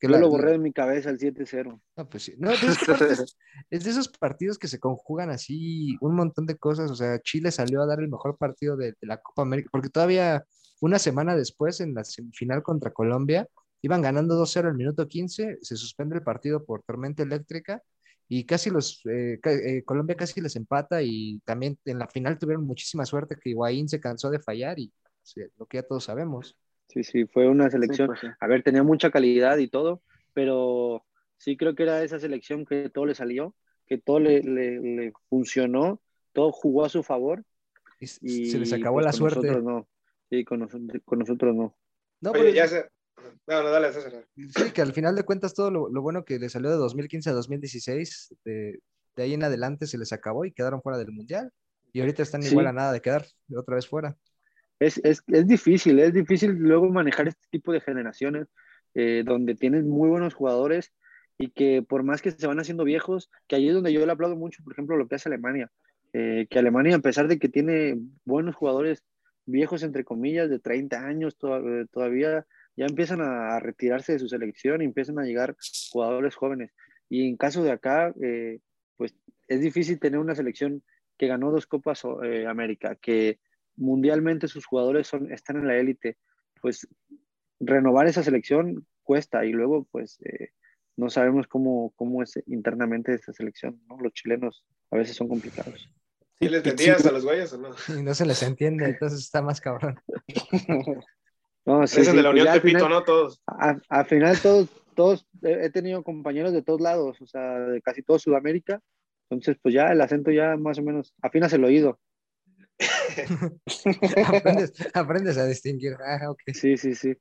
Speaker 3: Que
Speaker 6: Yo
Speaker 3: la-
Speaker 6: lo borré de mi cabeza el 7-0.
Speaker 3: No, pues sí. No, pues es, que aparte es- <laughs> es de esos partidos que se conjugan así un montón de cosas. O sea, Chile salió a dar el mejor partido de, de la Copa América, porque todavía una semana después, en la semifinal contra Colombia, iban ganando 2-0 al minuto 15, se suspende el partido por tormenta eléctrica y casi los, eh, eh, Colombia casi les empata y también en la final tuvieron muchísima suerte que Higuaín se cansó de fallar y o sea, lo que ya todos sabemos.
Speaker 6: Sí, sí, fue una selección.
Speaker 8: pues sí.
Speaker 6: A ver, tenía mucha calidad y todo, pero sí creo que era esa selección que todo le salió, que todo le, le- le funcionó, todo jugó a su favor.
Speaker 3: Y
Speaker 6: Y
Speaker 3: se les acabó
Speaker 6: pues,
Speaker 3: la
Speaker 6: con
Speaker 3: suerte.
Speaker 6: Nosotros no. Sí, con, noso- con nosotros no.
Speaker 3: No,
Speaker 2: Oye,
Speaker 3: pero-
Speaker 2: ya se... No, no, dale, César.
Speaker 3: Sí, que al final de cuentas todo lo, lo bueno que le salió de 2015 a 2016, de, de ahí en adelante se les acabó y quedaron fuera del Mundial. Y ahorita están
Speaker 6: Sí.
Speaker 3: igual a nada de quedar otra vez fuera.
Speaker 6: Es, es, es difícil, es difícil luego manejar este tipo de generaciones eh, donde tienes muy buenos jugadores y que por más que se van haciendo viejos, que ahí es donde yo le aplaudo mucho, por ejemplo, lo que hace Alemania, eh, que Alemania, a pesar de que tiene buenos jugadores viejos, entre comillas, de 30 años eh, todavía, ya empiezan a, retirarse de su selección y empiezan a llegar jugadores jóvenes. Y en caso de acá, pues es difícil tener una selección que ganó dos Copas eh, América, que mundialmente sus jugadores son, están en la élite, pues renovar esa selección cuesta y luego pues eh, no sabemos cómo, cómo es internamente esa selección, ¿no? Los chilenos a veces son complicados.
Speaker 2: ¿Sí le entendías a los güeyes o no?
Speaker 3: Y no se les entiende, entonces está más cabrón. <laughs>
Speaker 6: No, sí,
Speaker 2: de la
Speaker 6: pues
Speaker 2: Unión
Speaker 6: ya al
Speaker 2: Tepito,
Speaker 6: final-
Speaker 2: ¿no? Todos.
Speaker 6: a- al final todos, todos, he tenido compañeros de todos lados, o sea, de casi todo Sudamérica, entonces pues ya el acento ya más o menos, afinas el oído. <laughs>
Speaker 3: aprendes, aprendes a distinguir. Ah, ok.
Speaker 6: Sí, sí, sí.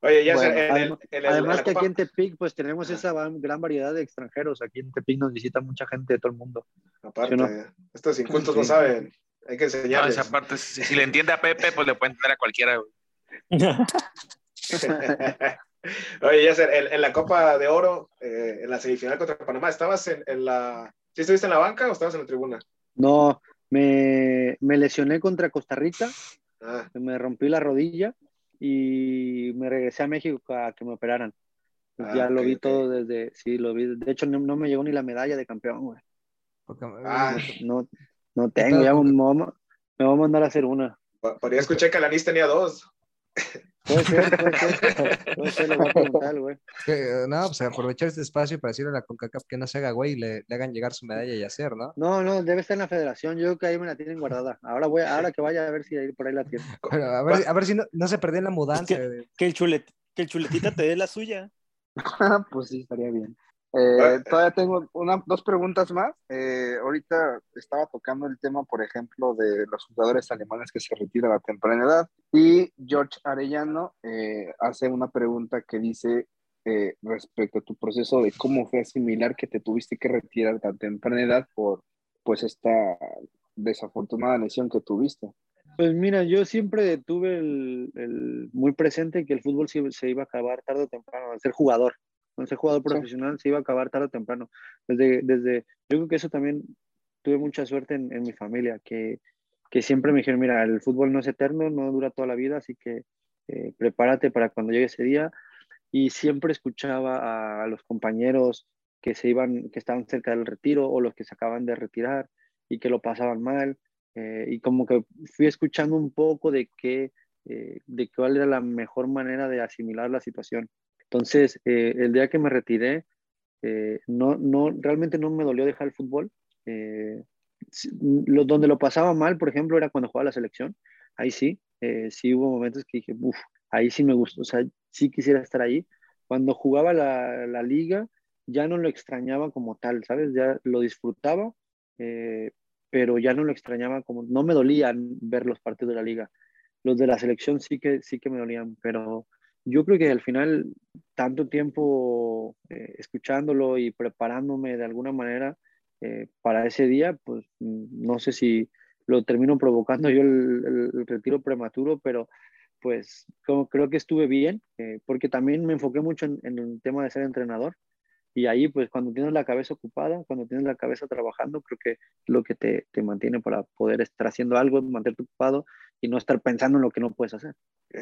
Speaker 2: Oye, ya
Speaker 6: Bueno,
Speaker 2: en, el,
Speaker 6: adem-
Speaker 2: en el-
Speaker 6: Además que aquí en Tepic pues tenemos esa gran variedad de extranjeros, aquí en Tepic nos visita mucha gente de todo el mundo.
Speaker 2: Aparte,
Speaker 6: ¿sí o
Speaker 2: estos incultos no
Speaker 6: Sí.
Speaker 2: saben. Hay que
Speaker 4: No,
Speaker 2: enseñarles.
Speaker 4: esa parte, si, si le entiende a Pepe, pues le puede entender a cualquiera. güey. <laughs>
Speaker 2: Oye, Yasser, en, en la Copa de Oro, eh, en la semifinal contra Panamá, ¿estabas en, en la... ¿Sí estuviste en la banca o estabas en la tribuna?
Speaker 6: No, me, me lesioné contra Costa Rica,
Speaker 2: Ah,
Speaker 6: me rompí la rodilla y me regresé a México a que me operaran. Pues
Speaker 2: Ah,
Speaker 6: ya lo
Speaker 2: ok,
Speaker 6: vi
Speaker 2: ok.
Speaker 6: todo desde, sí, lo vi. De hecho, no, no me llegó ni la medalla de campeón, güey.
Speaker 3: Porque-
Speaker 2: Ah.
Speaker 6: No, no tengo, ya me, voy a- me voy a mandar a hacer una.
Speaker 2: ahí escuché que Alanis tenía dos. <laughs>
Speaker 6: Puede ser, puede ser. Puede ser, le voy a preguntar, güey.
Speaker 3: que, no, pues aprovechar este espacio para decirle a la CONCACAF que no se haga güey y le, le hagan llegar su medalla y hacer, ¿no?
Speaker 6: No, no, debe estar en la federación. Yo creo que ahí me la tienen guardada. Ahora voy, ahora que vaya a ver si ahí por ahí la tienen. <laughs>
Speaker 3: A ver, a ver si no, no se perdió en la mudanza.
Speaker 7: Que el, chulet, que el chuletita te dé la suya. <laughs>
Speaker 8: pues sí, estaría bien. Eh,
Speaker 2: Ah.
Speaker 8: todavía tengo una, dos preguntas más. Eh, ahorita estaba tocando el tema, por ejemplo, de los jugadores alemanes que se retiran a temprana edad. Y George Arellano eh, hace una pregunta que dice eh, respecto a tu proceso de cómo fue asimilar que te tuviste que retirar a temprana edad por pues esta desafortunada lesión que tuviste.
Speaker 6: Pues mira, yo siempre tuve el, el- muy presente que el fútbol se, se iba a acabar tarde o temprano, al ser jugador, al ser jugador profesional se iba a acabar tarde o temprano. Desde, desde, yo creo que eso también tuve mucha suerte en, en mi familia, que, que siempre me dijeron, mira, el fútbol no es eterno, no dura toda la vida, así que eh, prepárate para cuando llegue ese día. Y siempre escuchaba a, a los compañeros que se iban, que estaban cerca del retiro o los que se acaban de retirar y que lo pasaban mal. eh, y como que fui escuchando un poco de qué, eh, de cuál era la mejor manera de asimilar la situación. Entonces, eh, el día que me retiré, eh, no, no, realmente no me dolió dejar el fútbol. Eh, lo, donde lo pasaba mal, por ejemplo, era cuando jugaba la selección. Ahí sí, eh, sí hubo momentos que dije, uff, ahí sí me gustó, o sea, sí quisiera estar ahí. Cuando jugaba la, la liga, ya no lo extrañaba como tal, ¿sabes? Ya lo disfrutaba, eh, pero ya no lo extrañaba como, no me dolían ver los partidos de la liga. Los de la selección sí que, sí que me dolían, pero yo creo que al final, tanto tiempo eh, escuchándolo y preparándome de alguna manera eh, para ese día, pues mm, no sé si lo termino provocando yo el, retiro prematuro, pero pues creo que estuve bien, eh, porque también me enfoqué mucho en, el tema de ser entrenador. Y ahí, pues cuando tienes la cabeza ocupada, cuando tienes la cabeza trabajando, creo que lo que te, te mantiene para poder estar haciendo algo mantenerte ocupado y no estar pensando en lo que no puedes hacer.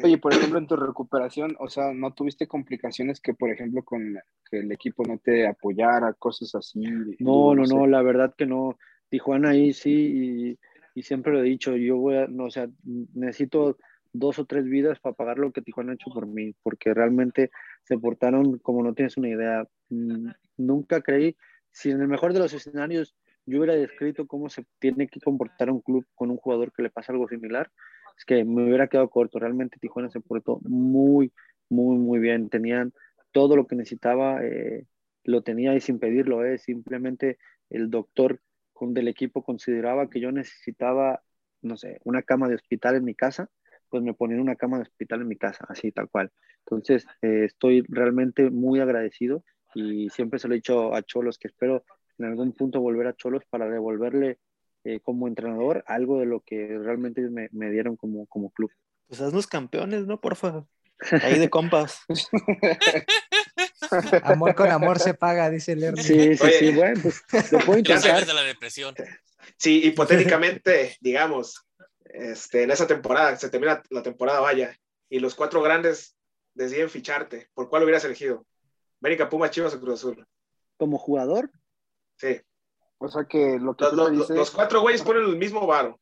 Speaker 8: Oye, por ejemplo, en tu recuperación, o sea, ¿no tuviste complicaciones que, por ejemplo, con que el equipo no te apoyara, cosas así?
Speaker 6: No, no, no, la verdad que no. Tijuana ahí sí, y, y siempre lo he dicho, yo voy a, no, o sea, necesito dos o tres vidas para pagar lo que Tijuana ha hecho por mí, porque realmente se portaron como no tienes una idea. Mm, Nunca creí, si en el mejor de los escenarios yo hubiera descrito cómo se tiene que comportar un club con un jugador que le pasa algo similar, es que me hubiera quedado corto. Realmente Tijuana se portó muy, muy, muy bien. Tenían todo lo que necesitaba, eh, lo tenía y sin pedirlo, eh. simplemente el doctor del equipo consideraba que yo necesitaba, no sé, una cama de hospital en mi casa, pues me ponían una cama de hospital en mi casa, así tal cual. Entonces, eh, estoy realmente muy agradecido y siempre se lo he dicho a Cholos que espero en algún punto volver a Cholos para devolverle eh, como entrenador algo de lo que realmente me, me dieron como, como club.
Speaker 7: Pues haznos campeones, ¿no? Porfa. Ahí de compas. <laughs>
Speaker 3: Amor con amor se paga, dice el Ernie.
Speaker 6: Sí, sí,
Speaker 2: Oye.
Speaker 6: sí, bueno, pues lo puedo intentar.
Speaker 5: de la depresión.
Speaker 2: Si hipotéticamente, <laughs> digamos, este, en esa temporada, se termina la temporada, vaya, y los cuatro grandes deciden ficharte, ¿por cuál hubieras elegido? América, Pumas, Chivas o Cruz Azul.
Speaker 6: Como jugador,
Speaker 2: Sí.
Speaker 8: O sea, que lo que
Speaker 2: Los,
Speaker 8: tú
Speaker 2: los-
Speaker 8: me
Speaker 2: los-
Speaker 8: dices...
Speaker 2: los cuatro güeyes ponen el mismo varo.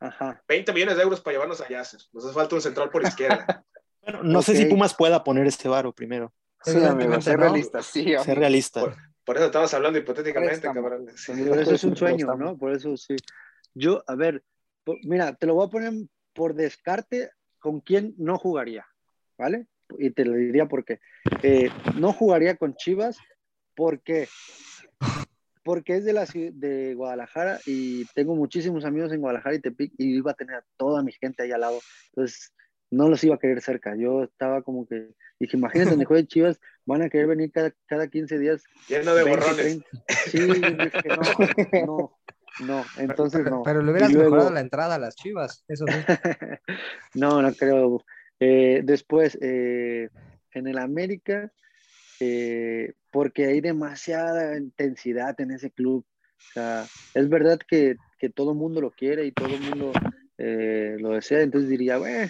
Speaker 6: ajá.
Speaker 2: 20 millones de euros para llevarnos a Yasser. Nos hace falta un central por izquierda. <laughs>
Speaker 7: Bueno, no sé si. Pumas pueda poner ese varo primero.
Speaker 8: Sí, amigo,
Speaker 3: Evidentemente
Speaker 8: ser
Speaker 3: no.
Speaker 8: realista, sí, amigo.
Speaker 7: Ser realista.
Speaker 2: Por- Por eso estamos hablando hipotéticamente,
Speaker 8: Préstamo.
Speaker 2: cabrón. Sí.
Speaker 6: Por eso es un sueño. ¿no? Por eso sí. Yo, a ver, mira, te lo voy a poner por descarte con quién no jugaría, ¿vale? Y te lo diría por qué. Eh, no jugaría con Chivas porque porque es de la de Guadalajara y tengo muchísimos amigos en Guadalajara y Tepic y iba a tener a toda mi gente ahí al lado. Entonces, no los iba a querer cerca. Yo estaba como que dije, imagínate, donde juegue Chivas, van a querer venir cada, cada 15 días
Speaker 2: Lleno de
Speaker 6: 20,
Speaker 2: borrones.
Speaker 6: 30. Sí, dije, no, no, no, entonces
Speaker 3: Pero,
Speaker 6: no.
Speaker 3: pero le hubieras
Speaker 6: luego-
Speaker 3: mejorado la entrada a las chivas, eso sí. <laughs>
Speaker 6: no, no creo. Eh, después, eh, en el América, eh, porque hay demasiada intensidad en ese club. Es verdad que, que todo el mundo lo quiere y todo el mundo eh, lo desea, entonces diría, bueno,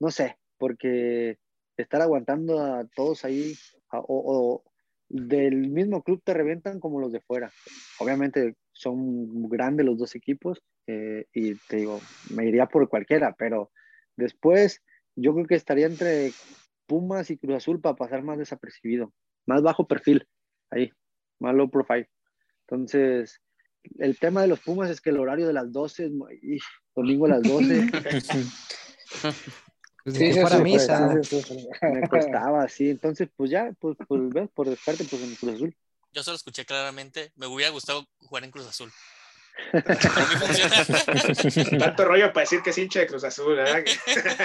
Speaker 6: no sé, porque estar aguantando a todos ahí, o, del mismo club te revientan como los de fuera. Obviamente son grandes los dos equipos eh, y te digo, me iría por cualquiera, pero después yo creo que estaría entre Pumas y Cruz Azul para pasar más desapercibido, más bajo perfil, ahí, más low profile. Entonces, el tema de los Pumas es que el horario de las 12, es muy- ij, domingo a las 12, <laughs>
Speaker 3: Pues
Speaker 8: Sí, sí, sí,
Speaker 3: misa.
Speaker 8: pues, sí, sí, sí.
Speaker 6: me costaba así. Entonces, pues ya, pues, pues ves, por descarte, pues en Cruz Azul.
Speaker 5: Yo solo escuché claramente, me hubiera gustado jugar en Cruz Azul. <laughs>
Speaker 2: Tanto rollo para decir que es hincha de Cruz Azul, ¿verdad? <laughs>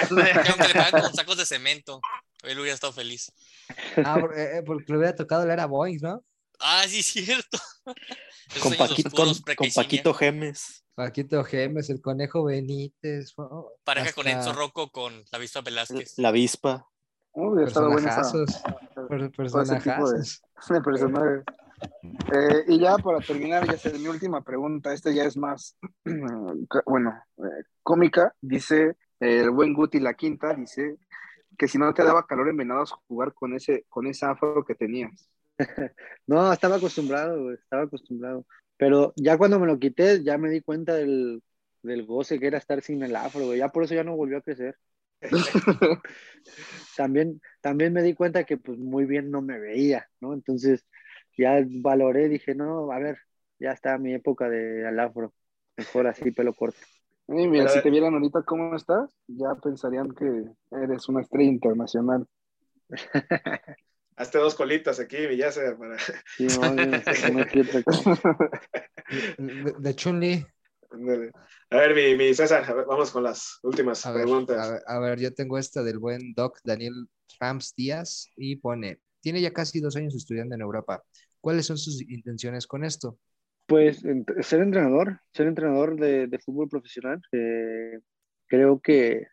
Speaker 5: Que aunque le pagan con sacos de cemento, él hubiera estado feliz.
Speaker 3: Ah, eh, eh, porque le hubiera tocado leer a Boeing, ¿no?
Speaker 5: Ah, sí, cierto. <laughs>
Speaker 7: Con Paquito, con,
Speaker 5: oscuros,
Speaker 7: con. Paquito Gemes.
Speaker 3: Paquito Gemes, el conejo Benítez. oh,
Speaker 5: Pareja con
Speaker 3: hasta
Speaker 5: Enzo Rocco con la Vista Velázquez.
Speaker 7: La avispa.
Speaker 8: Uy, buena esa-
Speaker 3: Personajazos. per-
Speaker 8: todo ese tipo de,
Speaker 3: Personajazos.
Speaker 8: de personajes. Eh, y ya para terminar, ya es mi última pregunta. Esta ya es más, <clears throat> bueno, eh, cómica. Dice eh, el buen Guti La Quinta, dice que si no te daba calor en Venados jugar con ese, con ese afro que tenías. <laughs>
Speaker 6: No, estaba acostumbrado, estaba acostumbrado. Pero ya cuando me lo quité, ya me di cuenta del, del goce que era estar sin el afro. Ya por eso ya no volvió a crecer. <laughs> También, también me di cuenta que pues muy bien no me veía, ¿no? Entonces ya valoré, dije, no, a ver, ya está mi época de al afro. Mejor así, pelo corto.
Speaker 8: Y mira,
Speaker 2: Pero-
Speaker 8: si te vieran ahorita cómo estás, ya pensarían que eres una estrella internacional. <laughs>
Speaker 2: Hazte dos colitas aquí, Villácer. Para...
Speaker 6: Sí, no, <laughs> no,
Speaker 3: De, Chun-Li.
Speaker 2: A ver, mi, mi César, a ver, vamos con las últimas
Speaker 3: A ver,
Speaker 2: preguntas.
Speaker 3: a ver, a ver, yo tengo esta del buen Doc Daniel Rams Díaz y pone, tiene ya casi dos años estudiando en Europa. ¿Cuáles son sus intenciones con esto?
Speaker 6: Pues ent- ser entrenador, ser entrenador de, de fútbol profesional. eh, creo que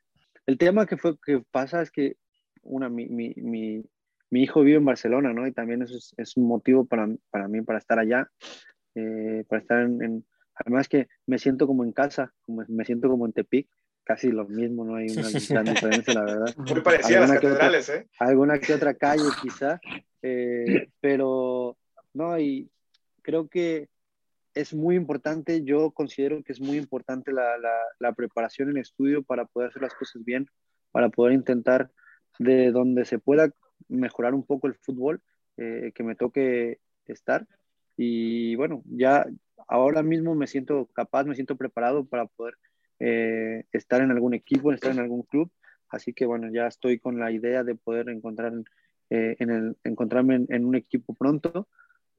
Speaker 6: el tema que fue que pasa es que una mi, mi, mi, mi hijo vive en Barcelona, ¿no? Y también eso es, es un motivo para, para, mí, para estar allá, eh, para estar en, en, Además que me siento como en casa, como, me siento como en Tepic, casi lo mismo, no hay una gran <laughs> diferencia, la verdad.
Speaker 2: Muy parecida a las catedrales,
Speaker 6: otra,
Speaker 2: ¿eh?
Speaker 6: Alguna que otra calle quizá, eh, pero no, y creo que es muy importante, yo considero que es muy importante la, la, la, preparación en estudio para poder hacer las cosas bien, para poder intentar de donde se pueda mejorar un poco el fútbol, eh, que me toque estar. Y bueno, ya ahora mismo me siento capaz, me siento preparado para poder eh, estar en algún equipo, estar en algún club. Así que bueno, ya estoy con la idea de poder encontrar, eh, en el, encontrarme en, en, un equipo pronto.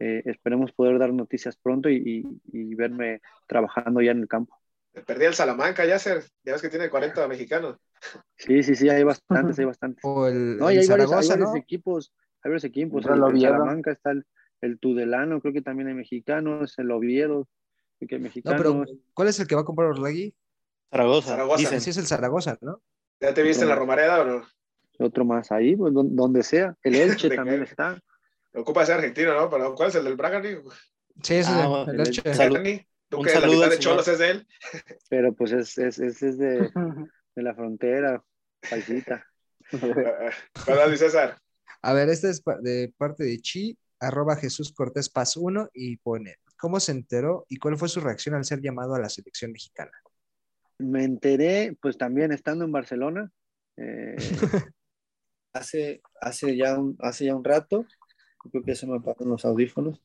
Speaker 6: Eh, esperemos poder dar noticias pronto y, y, y, verme trabajando ya en el campo.
Speaker 2: Te perdí el Salamanca, ya, ser, ya ves que tiene 40 mexicanos.
Speaker 6: Sí, sí, sí, hay bastantes, hay <laughs> bastantes.
Speaker 3: O el,
Speaker 6: no, y hay, varios, equipos, hay varios equipos.
Speaker 8: El
Speaker 6: El. Salamanca está el, el Tudelano, creo que también hay mexicanos, el Oviedo, creo que hay
Speaker 3: No, pero ¿cuál es el que va a comprar Orlegui?
Speaker 7: Zaragoza.
Speaker 2: Zaragoza.
Speaker 7: dicen.
Speaker 3: Sí, es el Zaragoza, ¿no?
Speaker 2: ¿Ya te viste en la Romareda o no?
Speaker 6: Otro más ahí, pues don- donde sea. El Elche <laughs>
Speaker 2: ¿De
Speaker 6: también está.
Speaker 2: Ocupa ser argentino, ¿no? Pero ¿cuál es el del Braga, amigo?
Speaker 3: Sí, es
Speaker 7: Ah,
Speaker 3: el- el Elche.
Speaker 7: Salud.
Speaker 2: Dani, Tú
Speaker 7: Un
Speaker 2: que la
Speaker 7: saludo
Speaker 2: mitad de
Speaker 7: señor.
Speaker 2: Cholos es de él.
Speaker 6: Pero pues es, es, es, es de, <laughs> de la frontera, paisita. <laughs>
Speaker 2: ¿Verdad, Luis César?
Speaker 3: A ver, este es de parte de Chi, arroba Jesús Cortés Paz 1 y pone, ¿cómo se enteró y cuál fue su reacción al ser llamado a la selección mexicana?
Speaker 6: Me enteré, pues también estando en Barcelona, eh, <laughs> hace, hace, ya un, hace ya un rato, creo que se me apagaron los audífonos.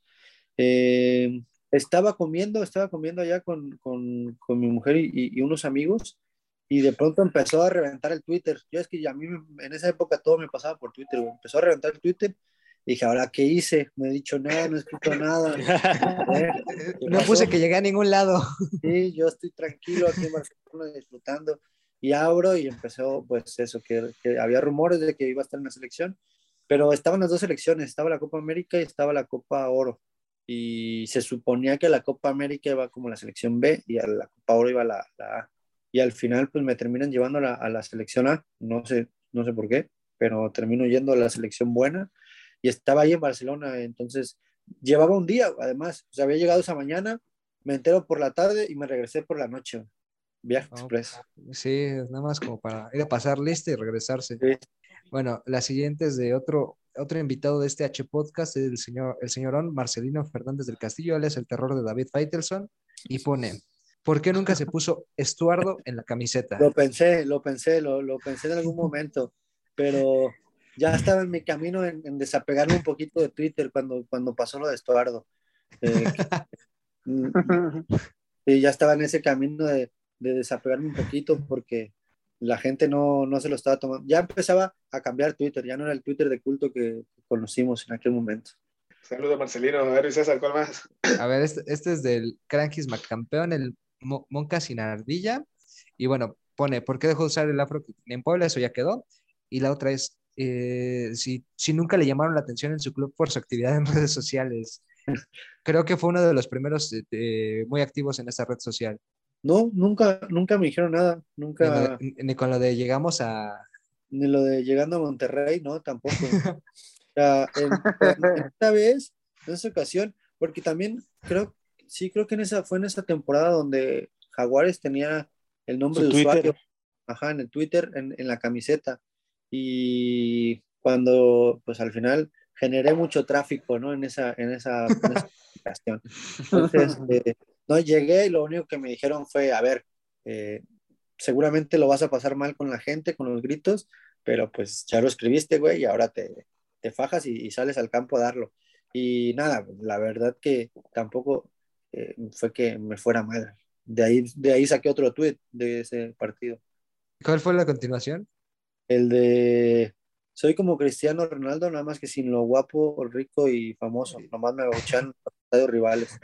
Speaker 6: Eh, estaba comiendo, estaba comiendo allá con, con, con mi mujer y, y, unos amigos, y de pronto empezó a reventar el Twitter. Yo es que a mí en esa época todo me pasaba por Twitter, güey. empezó a reventar el Twitter. y Dije, ¿ahora qué hice? No he dicho nada, no he escrito nada. A <laughs> ver, ¿qué
Speaker 3: No puse que llegué a ningún lado.
Speaker 6: Sí, yo estoy tranquilo aquí en Barcelona disfrutando. Y abro y empezó, pues eso, que, que había rumores de que iba a estar en la selección, pero estaban las dos selecciones, estaba la Copa América y estaba la Copa Oro. Y se suponía que la Copa América iba como la selección B y a la Copa Oro iba la, la A. Y al final, pues me terminan llevando a la, a la selección A, no sé, no sé por qué, pero termino yendo a la selección buena y estaba ahí en Barcelona, entonces llevaba un día, además, o sea, había llegado esa mañana, me entero por la tarde y me regresé por la noche. Viaje
Speaker 3: No,
Speaker 6: express.
Speaker 3: Sí, nada más como para ir a pasar lista y regresarse.
Speaker 6: Sí.
Speaker 3: Bueno, la siguiente es de otro, otro invitado de este H podcast, el señor, el señorón Marcelino Fernández del Castillo, él es el terror de David Faitelson, y pone, ¿por qué nunca se puso Estuardo en la camiseta?
Speaker 6: Lo pensé, lo pensé, lo, lo pensé en algún momento, pero ya estaba en mi camino en, en desapegarme un poquito de Twitter cuando, cuando pasó lo de Estuardo. Eh, <laughs> y ya estaba en ese camino de, de desapegarme un poquito porque la gente no, no se lo estaba tomando. Ya empezaba a cambiar Twitter, ya no era el Twitter de culto que conocimos en aquel momento.
Speaker 2: Saludos, Marcelino. A ver, Luis César, ¿cuál más?
Speaker 3: A ver, este, este es del Crankies Campeón, el Mo- Monca sin ardilla. Y bueno, pone, ¿por qué dejó de usar el afro en Puebla? Eso ya quedó. Y la otra es, eh, si, si nunca le llamaron la atención en su club por su actividad en <laughs> redes sociales. Creo que fue uno de los primeros eh, muy activos en esta red social.
Speaker 6: No, nunca, nunca me dijeron nada,
Speaker 3: Ni,
Speaker 6: nunca,
Speaker 3: ni con lo de llegamos a...
Speaker 6: ni lo de llegando a Monterrey, no, tampoco. <laughs> O sea, en- en- esta vez, en esa ocasión, porque también creo, sí, creo que en esa, fue en esa temporada donde Jaguares tenía el nombre
Speaker 7: Su
Speaker 6: de
Speaker 7: Twitter.
Speaker 6: usuario, ajá, en el Twitter, en, en la camiseta. Y cuando, pues al final, generé mucho tráfico, ¿no? En esa, en esa, en esa <laughs> ocasión. Entonces, eh, no llegué y lo único que me dijeron fue, a ver, eh, seguramente lo vas a pasar mal con la gente, con los gritos, pero pues ya lo escribiste, güey, y ahora te, te fajas y, y sales al campo a darlo. Y nada, la verdad que tampoco eh, fue que me fuera mal. De ahí, de ahí saqué otro tweet de ese partido.
Speaker 3: ¿Cuál fue la continuación?
Speaker 6: El de soy como Cristiano Ronaldo, nada más que sin lo guapo, rico y famoso. Nomás me abuchan estadios rivales.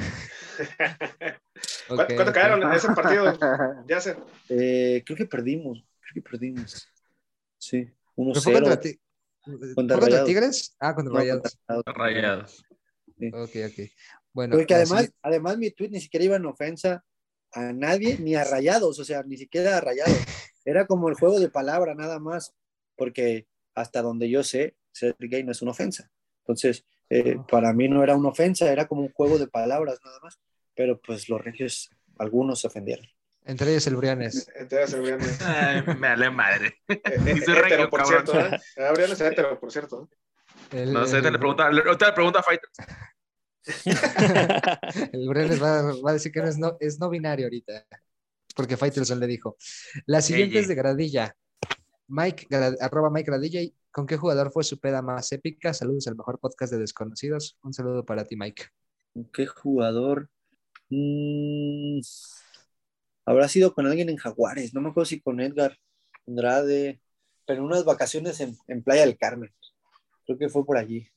Speaker 6: <laughs>
Speaker 2: ¿Cuánto,
Speaker 3: Ok,
Speaker 2: cuánto
Speaker 3: ok.
Speaker 2: quedaron en ese partido? <laughs> Ya sé.
Speaker 6: Eh, creo que perdimos, creo que perdimos. Sí,
Speaker 3: ¿Pero fue contra,
Speaker 6: 1-0.
Speaker 3: ti-
Speaker 6: Contra
Speaker 3: ¿fue contra
Speaker 6: Rayados.
Speaker 3: Tigres? Ah, contra
Speaker 6: No,
Speaker 3: Rayados.
Speaker 6: contra-
Speaker 4: Rayados.
Speaker 3: Ok, ok. Bueno,
Speaker 6: Porque además,
Speaker 3: siguiente-
Speaker 6: además mi tweet ni siquiera iba en ofensa a nadie, ni a rayados, o sea, ni siquiera a rayados. Era como el juego de palabra nada más, porque hasta donde yo sé, ser gay no es una ofensa. Entonces, eh, para mí no era una ofensa, era como un juego de palabras nada más, pero pues los regios, algunos se ofendieron.
Speaker 3: Entre ellos el Brianes. <laughs>
Speaker 2: Entre ellas el Brianes.
Speaker 4: Ay, me vale madre. <laughs>
Speaker 2: Eh, eh, hétero, por
Speaker 4: cabrón.
Speaker 2: cierto, Brianes es hétero, por cierto.
Speaker 3: El,
Speaker 4: No sé,
Speaker 3: el-
Speaker 4: te le pregunta, le- pregunta a Fighter. <laughs>
Speaker 3: el Brianes va, va a decir que no es, no, es no binario ahorita, porque Faitelson le dijo. La siguiente
Speaker 4: Ey,
Speaker 3: es de Gradilla. Mike, arroba Mike Gradilla. ¿y ¿Con qué jugador fue su peda más épica? Saludos al mejor podcast de desconocidos. Un saludo para ti, Mike.
Speaker 6: ¿Qué jugador? Mm, habrá sido con alguien en Jaguares, no me acuerdo si con Edgar Andrade, pero en unas vacaciones en, en Playa del Carmen. Creo que fue por allí.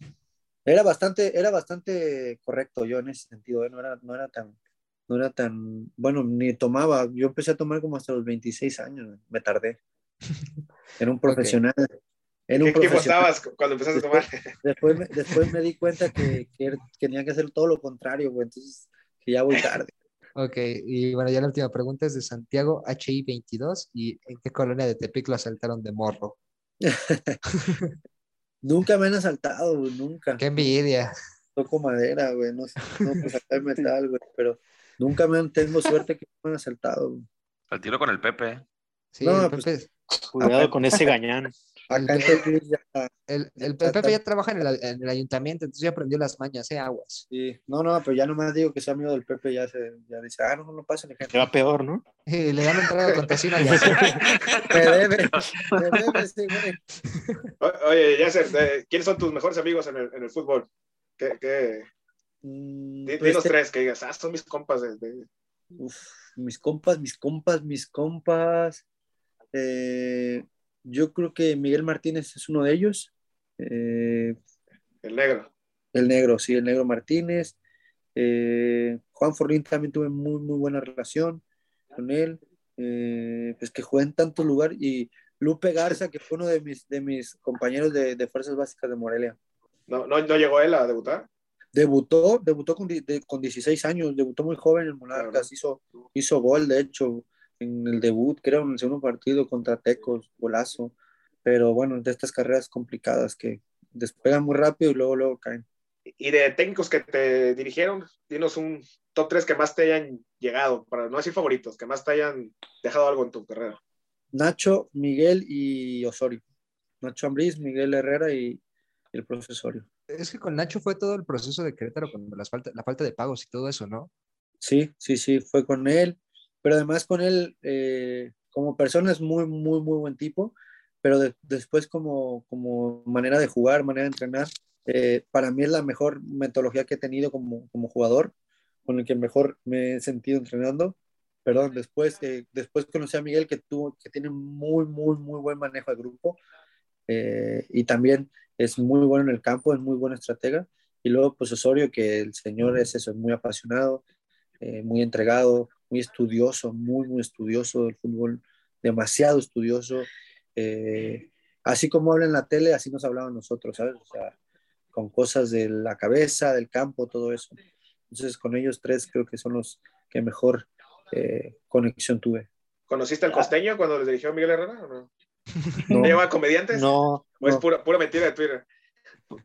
Speaker 6: Era bastante, era bastante correcto yo en ese sentido, ¿eh? no, era, no era tan, no era tan, bueno, ni tomaba, yo empecé a tomar como hasta los 26 años, me tardé. <laughs> Era un profesional.
Speaker 2: ¿Qué
Speaker 6: un
Speaker 2: equipo estabas cuando empezaste a tomar?
Speaker 6: Después me, después me di cuenta que, que er- tenía que hacer todo lo contrario, güey. Entonces, que ya voy tarde.
Speaker 3: Ok, y bueno, ya la última pregunta es de Santiago HI22. ¿Y en qué colonia de Tepic lo asaltaron de morro? <laughs>
Speaker 6: Nunca me han asaltado, güey, nunca.
Speaker 3: ¡Qué envidia!
Speaker 6: Toco madera, güey. No, no pues metal, güey. Pero nunca me han, tengo suerte que me han asaltado, güey.
Speaker 4: Al tiro con el Pepe.
Speaker 3: Sí,
Speaker 6: No,
Speaker 3: el,
Speaker 6: pues-
Speaker 3: Pepe,
Speaker 7: Cuidado con ese gañán.
Speaker 6: Acá ya,
Speaker 3: el- el Pepe ya trabaja en el, en el ayuntamiento, entonces ya aprendió las mañas, ¿eh? Aguas.
Speaker 6: sí. No, no, pero ya nomás digo que sea amigo del Pepe, ya se, ya dice, ah, no, no pasa ni
Speaker 7: Te
Speaker 6: gente.
Speaker 7: va peor, ¿no?
Speaker 3: Y le dan entrada con tocino y así.
Speaker 6: Me debe, me debe ese güey.
Speaker 2: O- Oye, Yasser, eh, ¿quiénes son tus mejores amigos en el, en el fútbol? ¿Qué, qué?
Speaker 6: Mm, pues,
Speaker 2: Dinos
Speaker 6: te-
Speaker 2: tres que digas, ah, son mis compas. De, de-
Speaker 6: Uf, mis compas, mis compas, mis compas. Eh, yo creo que Miguel Martínez es uno de ellos. Eh,
Speaker 2: el negro.
Speaker 6: el negro, sí, el negro Martínez. Eh, Juan Forlín también tuve muy, muy buena relación con él. Eh, pues que jugué en tantos lugares. Y Lupe Garza, que fue uno de mis, de mis compañeros de, de Fuerzas Básicas de Morelia.
Speaker 2: ¿No, no, no llegó él a debutar?
Speaker 6: Debutó, debutó con, de- con 16 años, debutó muy joven en Monarcas, hizo, hizo gol, de hecho, en el debut, creo, en el segundo partido contra Tecos, golazo. Pero bueno, de estas carreras complicadas que despegan muy rápido y luego, luego caen.
Speaker 2: Y de técnicos que te dirigieron, dinos un top 3 que más te hayan llegado, para no decir favoritos, que más te hayan dejado algo en tu carrera.
Speaker 6: Nacho, Miguel y Osorio. Nacho Ambriz, Miguel Herrera y, el profesor Osorio.
Speaker 3: Es que con Nacho fue todo el proceso de Querétaro con las falta, la falta de pagos y todo eso, ¿no?
Speaker 6: Sí, sí, sí, fue con él, pero además con él, eh, como persona es muy, muy, muy buen tipo, pero de- después como, como manera de jugar, manera de entrenar, eh, para mí es la mejor metodología que he tenido como, como jugador, con el que mejor me he sentido entrenando. Perdón, después, después conocí a Miguel que, tuvo, que tiene muy, muy, muy buen manejo de grupo eh, y también es muy bueno en el campo, es muy buen estratega. Y luego, pues Osorio, que el señor es eso, es muy apasionado, muy entregado, muy estudioso, muy, muy estudioso del fútbol, demasiado estudioso. eh, así como habla en la tele, así nos hablaban nosotros, ¿sabes? O sea, con cosas de la cabeza, del campo, todo eso. Entonces, con ellos tres creo que son los que mejor eh, conexión tuve.
Speaker 2: ¿Conociste al costeño cuando les dirigió Miguel Herrera? ¿o no?
Speaker 6: No,
Speaker 2: ¿No lleva comediantes?
Speaker 7: No,
Speaker 2: ¿O es
Speaker 6: no.
Speaker 2: pura, pura mentira de Twitter?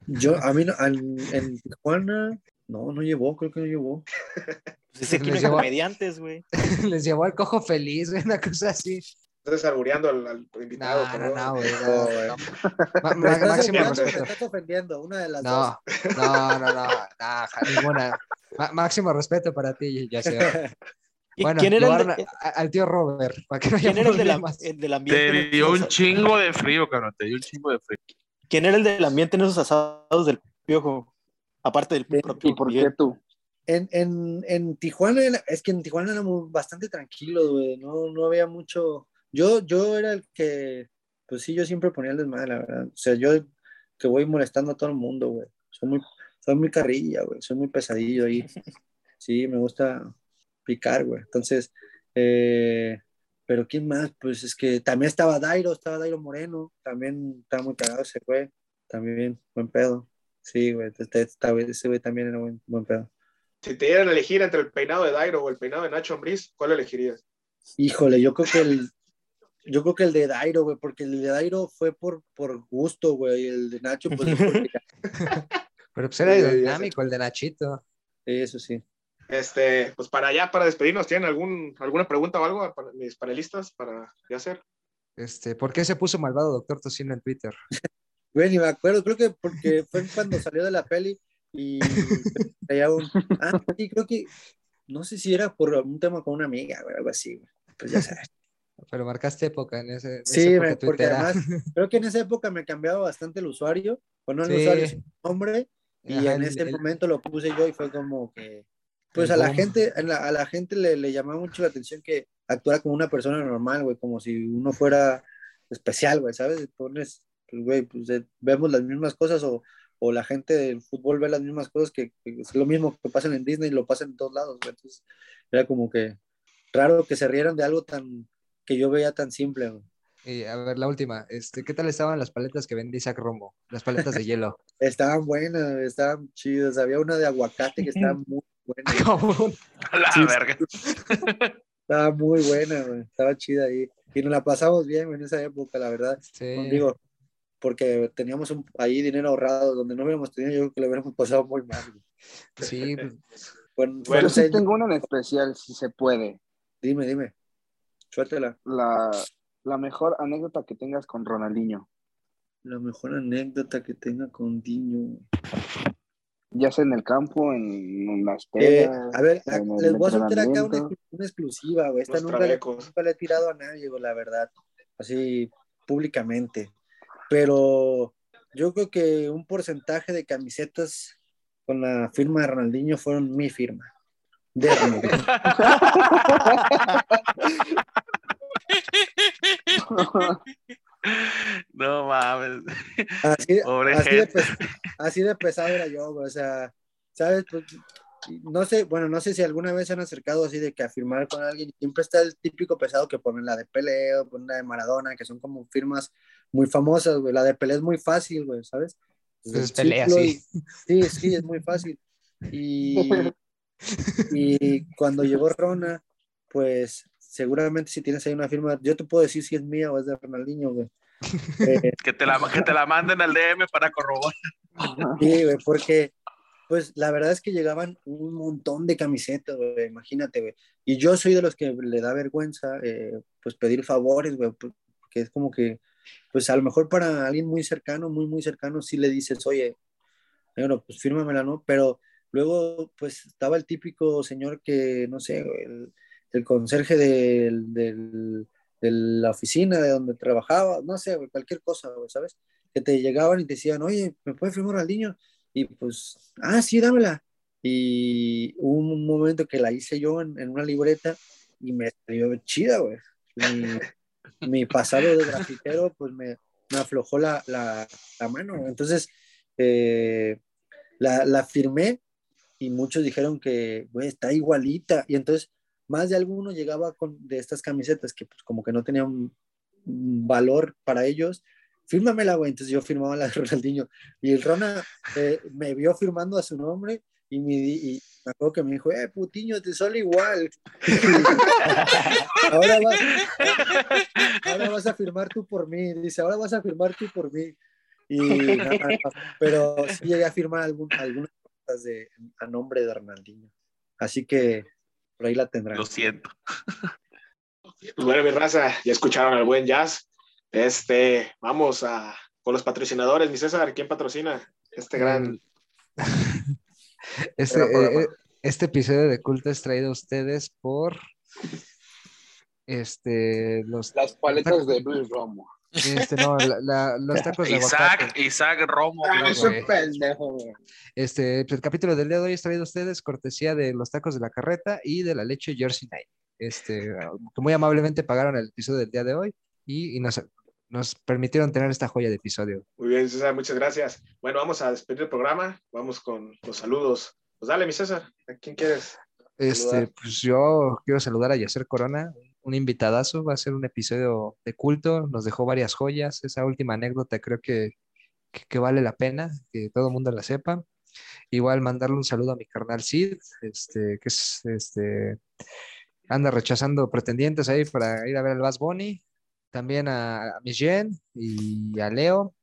Speaker 6: yo, a mí, no- en, en Tijuana, no, no llevó, creo que no llevó. <laughs>
Speaker 7: pues aquí no
Speaker 3: Les llevó-
Speaker 7: comediantes, güey. <laughs>
Speaker 3: Les llevó al cojo feliz, güey, una cosa así.
Speaker 2: Entonces, albureando al, al invitado.
Speaker 3: No, no, no, güey.
Speaker 6: No,
Speaker 3: no,
Speaker 6: güey.
Speaker 3: no. <laughs>
Speaker 6: Estás
Speaker 3: máximo respeto.
Speaker 6: estás ofendiendo, una de las dos.
Speaker 3: No, no, no, no, no, ja- ninguna. Ma- máximo respeto para ti, ya sé.
Speaker 7: ¿Y
Speaker 3: Bueno,
Speaker 7: ¿Quién era el, de-
Speaker 3: al tío Robert, para que no
Speaker 7: quién era el del, am-
Speaker 3: problemas.
Speaker 7: el del ambiente?
Speaker 4: Te dio un chingo de frío, cabrón. Te dio un chingo de frío.
Speaker 7: ¿Quién era el del ambiente en esos asados del piojo? Aparte del
Speaker 6: De-
Speaker 7: propio
Speaker 8: ¿Y por qué tú?
Speaker 6: En, en, en Tijuana, era- es que en Tijuana éramos bastante tranquilos, güey, no, no había mucho. Yo, yo era el que, pues sí, yo siempre ponía el desmadre, la verdad. O sea, yo que voy molestando a todo el mundo, güey. Soy muy, soy muy carrilla, güey, soy muy pesadillo ahí. <laughs> Sí, me gusta picar, güey. Entonces, eh, pero ¿quién más? Pues es que también estaba Dairo, estaba Dairo Moreno, también estaba muy cagado ese güey, también, buen pedo. Sí, güey, este- este- ese güey también era buen, buen pedo.
Speaker 2: Si te dieran a elegir entre el peinado de Dairo o el peinado de Nacho Ambriz, ¿cuál elegirías?
Speaker 6: Híjole, yo creo que el, Yo creo que el de Dairo, güey, porque el de Dairo fue por, por gusto, güey. El de Nacho, pues. <laughs> porque-
Speaker 3: Pero pues era
Speaker 2: Sí,
Speaker 3: dinámico el de Nachito.
Speaker 6: Eso sí.
Speaker 2: Este, pues para allá, para despedirnos, ¿tienen algún, alguna pregunta o algo para mis panelistas para ya hacer?
Speaker 3: Este, ¿por qué se puso malvado Doctor Tocino en Twitter? <laughs>
Speaker 6: Güey, ni me acuerdo, creo que porque <laughs> fue cuando salió de la peli y traía un. Ah, sí, creo que. No sé si era por un tema con una amiga, güey, algo así, güey. Pues ya sabes.
Speaker 3: Pero marcaste época en ese. en
Speaker 6: Sí,
Speaker 3: época
Speaker 6: me- porque además <laughs> creo que en esa época me cambiaba bastante el usuario, o no el
Speaker 3: Sí.
Speaker 6: usuario, sino el nombre, y
Speaker 3: Ajá,
Speaker 6: en
Speaker 3: el-
Speaker 6: ese
Speaker 3: el-
Speaker 6: momento lo puse yo y fue como que, pues a la gente, a la, a la gente le, le llamaba mucho la atención que actuara como una persona normal, güey, como si uno fuera especial, güey, ¿sabes? Pones, pues, güey, pues eh, vemos las mismas cosas o, o la gente del fútbol ve las mismas cosas que, que es lo mismo que pasan en Disney, lo pasan en todos lados, güey, entonces era como que raro que se rieran de algo tan, que yo veía tan simple, güey.
Speaker 3: Y a ver, la última. Este, ¿qué tal estaban las paletas que vendía Isaac Romo? Las paletas de hielo. <laughs>
Speaker 6: Estaban buenas, estaban chidas. Había una de aguacate que estaba muy buena. <laughs>
Speaker 4: La
Speaker 6: Sí,
Speaker 4: verga.
Speaker 6: Estaba muy buena, güey. Estaba chida ahí. Y nos la pasamos bien en esa época, la verdad.
Speaker 3: Sí.
Speaker 6: Digo, porque teníamos un- ahí dinero ahorrado. Donde no hubiéramos tenido, yo creo que lo hubiéramos pasado muy mal.
Speaker 3: Sí, <laughs> pues,
Speaker 6: Buen-
Speaker 8: Yo
Speaker 6: buen
Speaker 8: sí tengo una en especial, si se puede.
Speaker 6: Dime, dime. Suéltela.
Speaker 8: La, la mejor anécdota que tengas con Ronaldinho,
Speaker 6: La mejor anécdota que tenga con Diño.
Speaker 8: ya sea en el campo, en las
Speaker 6: Eh,
Speaker 8: pedas.
Speaker 6: a ver, a- les voy a soltar acá una, exclusiva, güey. Esta nunca, nunca le he tirado a nadie, güey, la verdad. Así, públicamente. Pero yo creo que un porcentaje de camisetas con la firma de Ronaldinho fueron mi firma. De Ronaldinho. <laughs>
Speaker 4: No mames.
Speaker 6: Así, de,
Speaker 4: gente.
Speaker 6: pes- así de pesado era yo, güey, o sea, ¿sabes? Pues, no sé, bueno, no sé si alguna vez se han acercado así de que a firmar con alguien, siempre está el típico pesado que ponen la de Pelé o ponen la de Maradona, que son como firmas muy famosas, güey, la de Pelé es muy fácil, güey, ¿sabes?
Speaker 3: Es así.
Speaker 6: y- Sí, sí, es muy fácil. Y, <laughs> y cuando llegó Rona, pues seguramente si tienes ahí una firma, yo te puedo decir si es mía o es de Ronaldinho, güey. Eh, <laughs>
Speaker 4: Que te la, que te la manden al DM para corroborar. <laughs>
Speaker 6: Sí, güey, porque, pues, la verdad es que llegaban un montón de camisetas, güey, imagínate, güey. Y yo soy de los que le da vergüenza, eh, pues, pedir favores, güey, porque es como que, pues, a lo mejor para alguien muy cercano, muy, muy cercano, sí le dices, oye, bueno, pues, fírmamela, ¿no? Pero luego, pues, estaba el típico señor que, no sé, el, el conserje del, de la oficina de donde trabajaba, no sé, cualquier cosa, ¿sabes? que te llegaban y te decían, oye, ¿me puedes firmar al niño? Y pues, ah, sí, dámela. Y hubo un momento que la hice yo en, una libreta y me salió chida, güey. Mi pasado de grafitero, pues me, me aflojó la, la, mano. Entonces, eh, la, la firmé y muchos dijeron que, güey, está igualita. Y entonces, más de alguno llegaba con de estas camisetas que pues como que no tenían valor para ellos fírmamela, güey. Entonces yo firmaba la de <laughs> Ronaldinho. Y el Rona eh, me vio firmando a su nombre y me, di- y me acuerdo que me dijo, eh, putiño, te sale igual. <laughs> ahora, vas, ahora vas a firmar tú por mí. Dice, ahora vas a firmar tú por mí. Y, no, no, no. pero sí llegué a firmar algún, algunas cosas de, a nombre de Ronaldinho. Así que por ahí la tendrán.
Speaker 4: Lo siento.
Speaker 2: Pues bueno, mi raza, ya escucharon al buen Jazz. Este, vamos a con los patrocinadores, mi César, ¿quién patrocina este gran?
Speaker 3: Este, eh, este episodio de culto es traído a ustedes por este los
Speaker 9: Las paletas de Luis Romo.
Speaker 3: este no la- la- los <laughs> tacos de
Speaker 4: Isaac,
Speaker 3: aguacate.
Speaker 4: Isaac Romo.
Speaker 3: Ah,
Speaker 4: güey.
Speaker 3: es un
Speaker 9: pendejo, güey.
Speaker 3: Este, pues, el capítulo del día de hoy es traído a ustedes cortesía de los tacos de la carreta y de la leche Jersey Night. Este, que muy amablemente pagaron el episodio del día de hoy y, y nos, nos permitieron tener esta joya de episodio.
Speaker 2: Muy bien, César, muchas gracias. Bueno, vamos a despedir el programa, vamos con los saludos. Pues dale, mi César, ¿a quién quieres?
Speaker 3: Este,
Speaker 2: Saludar.
Speaker 3: pues yo quiero saludar a Yacer Corona, un invitadazo, va a ser un episodio de culto, nos dejó varias joyas, esa última anécdota creo que, que, que vale la pena, que todo el mundo la sepa. Igual mandarle un saludo a mi carnal Sid, este, que es, este, anda rechazando pretendientes ahí para ir a ver al Bass Bunny. También a, a Miss Jen y a Leo,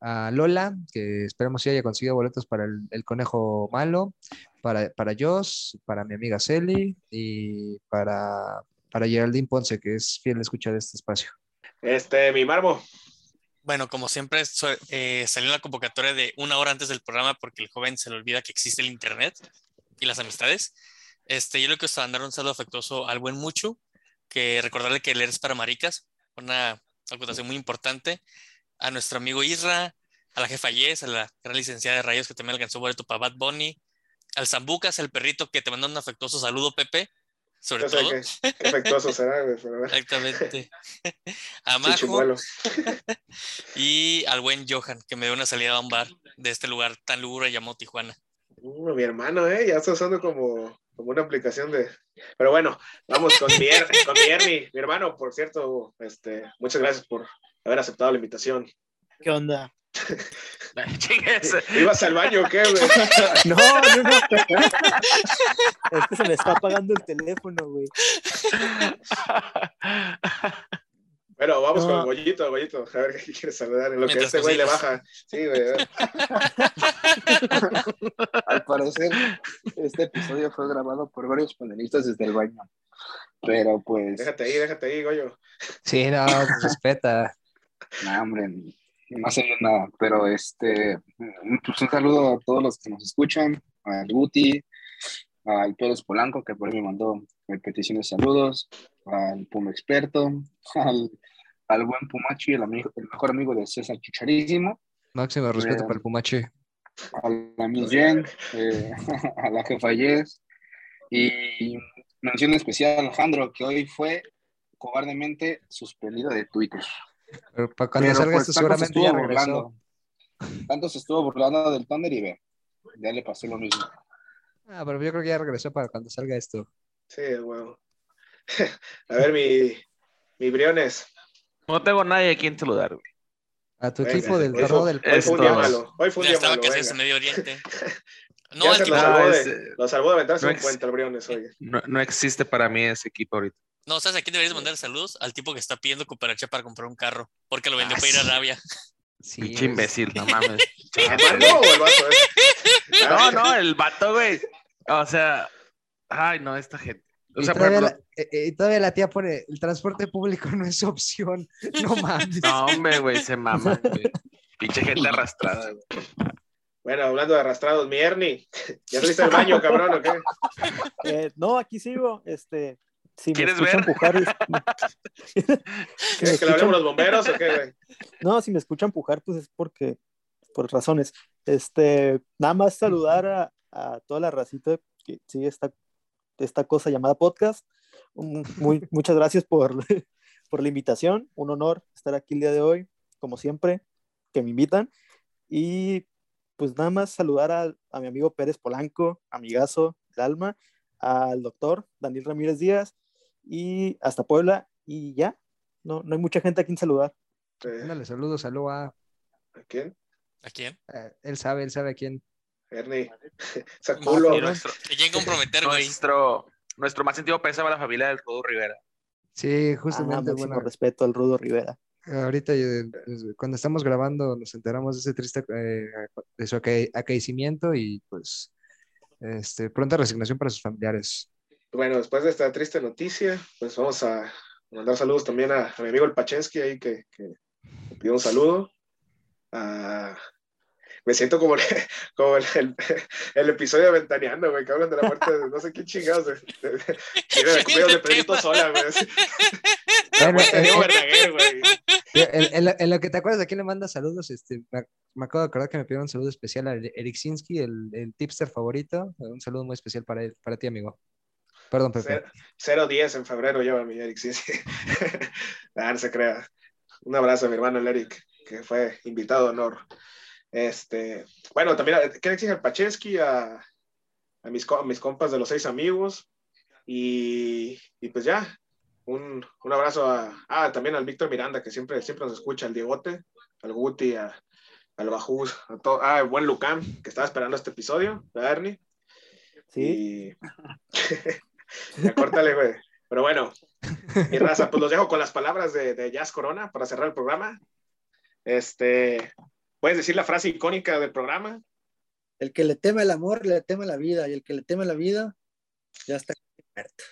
Speaker 3: a Lola, que esperemos si haya conseguido boletos para el, el conejo malo, para, para Joss, para mi amiga Celi y para, para Geraldine Ponce, que es fiel escucha de este espacio.
Speaker 2: Este, mi Marmo.
Speaker 5: Bueno, como siempre, so- eh, salió la convocatoria de una hora antes del programa porque el joven se le olvida que existe el internet y las amistades. Este, yo le quiero mandar un saludo afectuoso al buen Mucho, que recordarle que leer es para maricas, una acotación muy importante. A nuestro amigo Isra, a la jefa Yes, a la gran licenciada de Rayos que también alcanzó boleto para Bad Bunny, al Zambucas, el perrito que te manda un afectuoso saludo, Pepe, sobre todo.
Speaker 2: qué efectuoso será, pero.
Speaker 5: Exactamente. <laughs> A Majo <laughs> y al buen Johan, que me dio una salida a un bar de este lugar tan lúgubre llamado Tijuana.
Speaker 2: Uh, mi hermano, ¿eh? Ya está usando como, como una aplicación de... Pero bueno, vamos con mi, Er- con mi Ernie, mi hermano, por cierto, este, muchas gracias por haber aceptado la invitación.
Speaker 7: ¿Qué onda? <laughs>
Speaker 4: Chingues.
Speaker 2: ¿Ibas al baño o qué, güey? <laughs>
Speaker 7: No, no, no. Es que se me está apagando el teléfono, güey. <laughs>
Speaker 2: Bueno, vamos
Speaker 7: No.
Speaker 2: con Goyito, Goyito, a ver qué quieres saludar, en lo que este güey le baja. Sí, güey. <laughs>
Speaker 8: Al parecer, este episodio fue grabado por varios panelistas desde el baño. Pero pues,
Speaker 2: Déjate ahí, déjate ahí, Goyo.
Speaker 3: Sí, no, pues, respeta. <laughs>
Speaker 8: no, hombre, no sé nada. Pero este, pues un saludo a todos los que nos escuchan, al Guti, al Pérez Polanco, que por ahí me mandó peticiones de saludos, al Puma Experto, <laughs> al, al buen Pumachi, el, amigo, el mejor amigo de César Chicharísimo,
Speaker 3: Máximo respeto
Speaker 8: Bien.
Speaker 3: para el Pumache.
Speaker 8: a la Miss Jen, eh, <laughs> a la jefa Yes, y mención especial a Alejandro, que hoy fue cobardemente suspendido de Twitter.
Speaker 3: Pero para cuando
Speaker 8: Pero,
Speaker 3: salga
Speaker 8: pues,
Speaker 3: esto,
Speaker 8: tanto se
Speaker 3: seguramente ya
Speaker 8: estuvo
Speaker 3: regresó.
Speaker 8: burlando. Tanto se estuvo burlando del Thunder y ve, ya le pasó lo mismo.
Speaker 3: Ah, pero yo creo que ya regresó para cuando salga esto.
Speaker 2: Sí, güey. <laughs> A ver, mi, mi Briones.
Speaker 4: No tengo nadie a quien saludar, güey.
Speaker 3: A tu
Speaker 2: Venga,
Speaker 3: equipo del
Speaker 2: fue-
Speaker 3: del
Speaker 2: Hoy fue un día malo. Hoy fue un
Speaker 5: Ya
Speaker 2: día
Speaker 5: estaba
Speaker 2: malo.
Speaker 5: que
Speaker 2: venga.
Speaker 5: Medio Oriente. <laughs> No,
Speaker 2: Ya
Speaker 5: al
Speaker 2: se
Speaker 5: tipo,
Speaker 2: lo
Speaker 4: No,
Speaker 2: salvó,
Speaker 4: es,
Speaker 2: de,
Speaker 4: eh,
Speaker 2: lo salvó de aventarse
Speaker 4: no
Speaker 2: un puente al Briones hoy.
Speaker 4: No, no existe para mí ese equipo ahorita.
Speaker 5: no, ¿sabes a quién deberías mandar saludos? Al tipo que está pidiendo cooperacha para comprar un carro, porque lo vendió
Speaker 3: Ah,
Speaker 5: para ir a. Arabia.
Speaker 3: Sí,
Speaker 4: Pinche
Speaker 3: es-
Speaker 4: imbécil, no <laughs> mames.
Speaker 2: ¿Armando o el vato?
Speaker 4: No, no, el vato, güey. O sea, ay, no, esta gente. O
Speaker 3: Y
Speaker 4: sea, por
Speaker 3: todavía,
Speaker 4: ejemplo,
Speaker 3: la, eh, eh, todavía la tía pone, el transporte público no es opción. <laughs> No mames.
Speaker 4: no, hombre, güey, se mama, güey. Pinche gente arrastrada, güey.
Speaker 2: Bueno, hablando de arrastrados, mi Ernie. <laughs> ¿Ya saliste al baño, cabrón, o qué?
Speaker 7: Eh, no, aquí sigo. Este, si me
Speaker 4: ¿Quieres
Speaker 7: escuchan
Speaker 4: ver?
Speaker 7: pujar, si <laughs> me
Speaker 2: ¿Quieres que le hablemos los bomberos o qué, güey?
Speaker 7: no, si me escuchan pujar, pues es porque, por razones. Este, nada más saludar a, a toda la racita que sigue esta, esta cosa llamada podcast. Muy, <laughs> muchas gracias por, <laughs> por la invitación. Un honor estar aquí el día de hoy, como siempre, que me invitan. Y pues nada más saludar a, a mi amigo Pérez Polanco, amigazo del alma, al doctor Daniel Ramírez Díaz y hasta Puebla. Y ya, no, no hay mucha gente a quien saludar.
Speaker 2: Eh,
Speaker 3: Mándale saludos a Loa.
Speaker 2: ¿A quién?
Speaker 5: ¿A quién?
Speaker 3: Eh, él sabe, él sabe a quién.
Speaker 2: Ernie. Esa <laughs>
Speaker 5: No,
Speaker 4: nuestro,
Speaker 5: ¿A quién comprometer,
Speaker 4: nuestro, nuestro más sentido pésame a la familia del Rudo Rivera.
Speaker 3: Sí,
Speaker 7: Ah,
Speaker 3: justamente,
Speaker 7: máximo
Speaker 3: bueno,
Speaker 7: respeto al Rudo Rivera.
Speaker 3: ahorita eh, pues, cuando estamos grabando nos enteramos de ese triste, eh, de su aca- acaecimiento y pues este, pronta resignación para sus familiares.
Speaker 2: Bueno, después de esta triste noticia, pues vamos a mandar saludos también a, a mi amigo el Pachensky ahí que, que me pidió un saludo. Ah, me siento como, el, <laughs> como el, el- el episodio de Ventaneando, güey, que hablan de la muerte de no sé qué chingados. <laughs> De, de, de, de, de Pedrito Sola, güey.
Speaker 3: Bueno, eh, eh. En, en lo, en lo que te acuerdas de quién le manda saludos, este, me, me acabo de acordar que me pidieron un saludo especial a Eric Sinsky, el, el tipster favorito. Un saludo muy especial para, él, para ti, amigo. Perdón, Pepe.
Speaker 2: Cero- 0-10 en febrero lleva mi Eric, sí, sí. <laughs> No se crea. Un abrazo a mi hermano el Eric, que fue invitado de honor. Este, bueno, también a- quiero exigir al Pachensky, a, a mis, a mis compas de los seis amigos. Y, y pues ya, un, un abrazo a, ah, también al Víctor Miranda, que siempre, siempre nos escucha, al Diegote, al Guti, a- al Bajús, a todo, ah, el buen Lucam, que estaba esperando este episodio, ¿verdad, Ernie?
Speaker 7: Sí,
Speaker 2: Y... <laughs> ya córtale, güey. Pero bueno, mi raza, pues los dejo con las palabras de, de Jazz Corona para cerrar el programa. Este, ¿Puedes decir la frase icónica del programa?
Speaker 6: El que le teme el amor, le tema la vida, y el que le tema la vida, ya está muerto.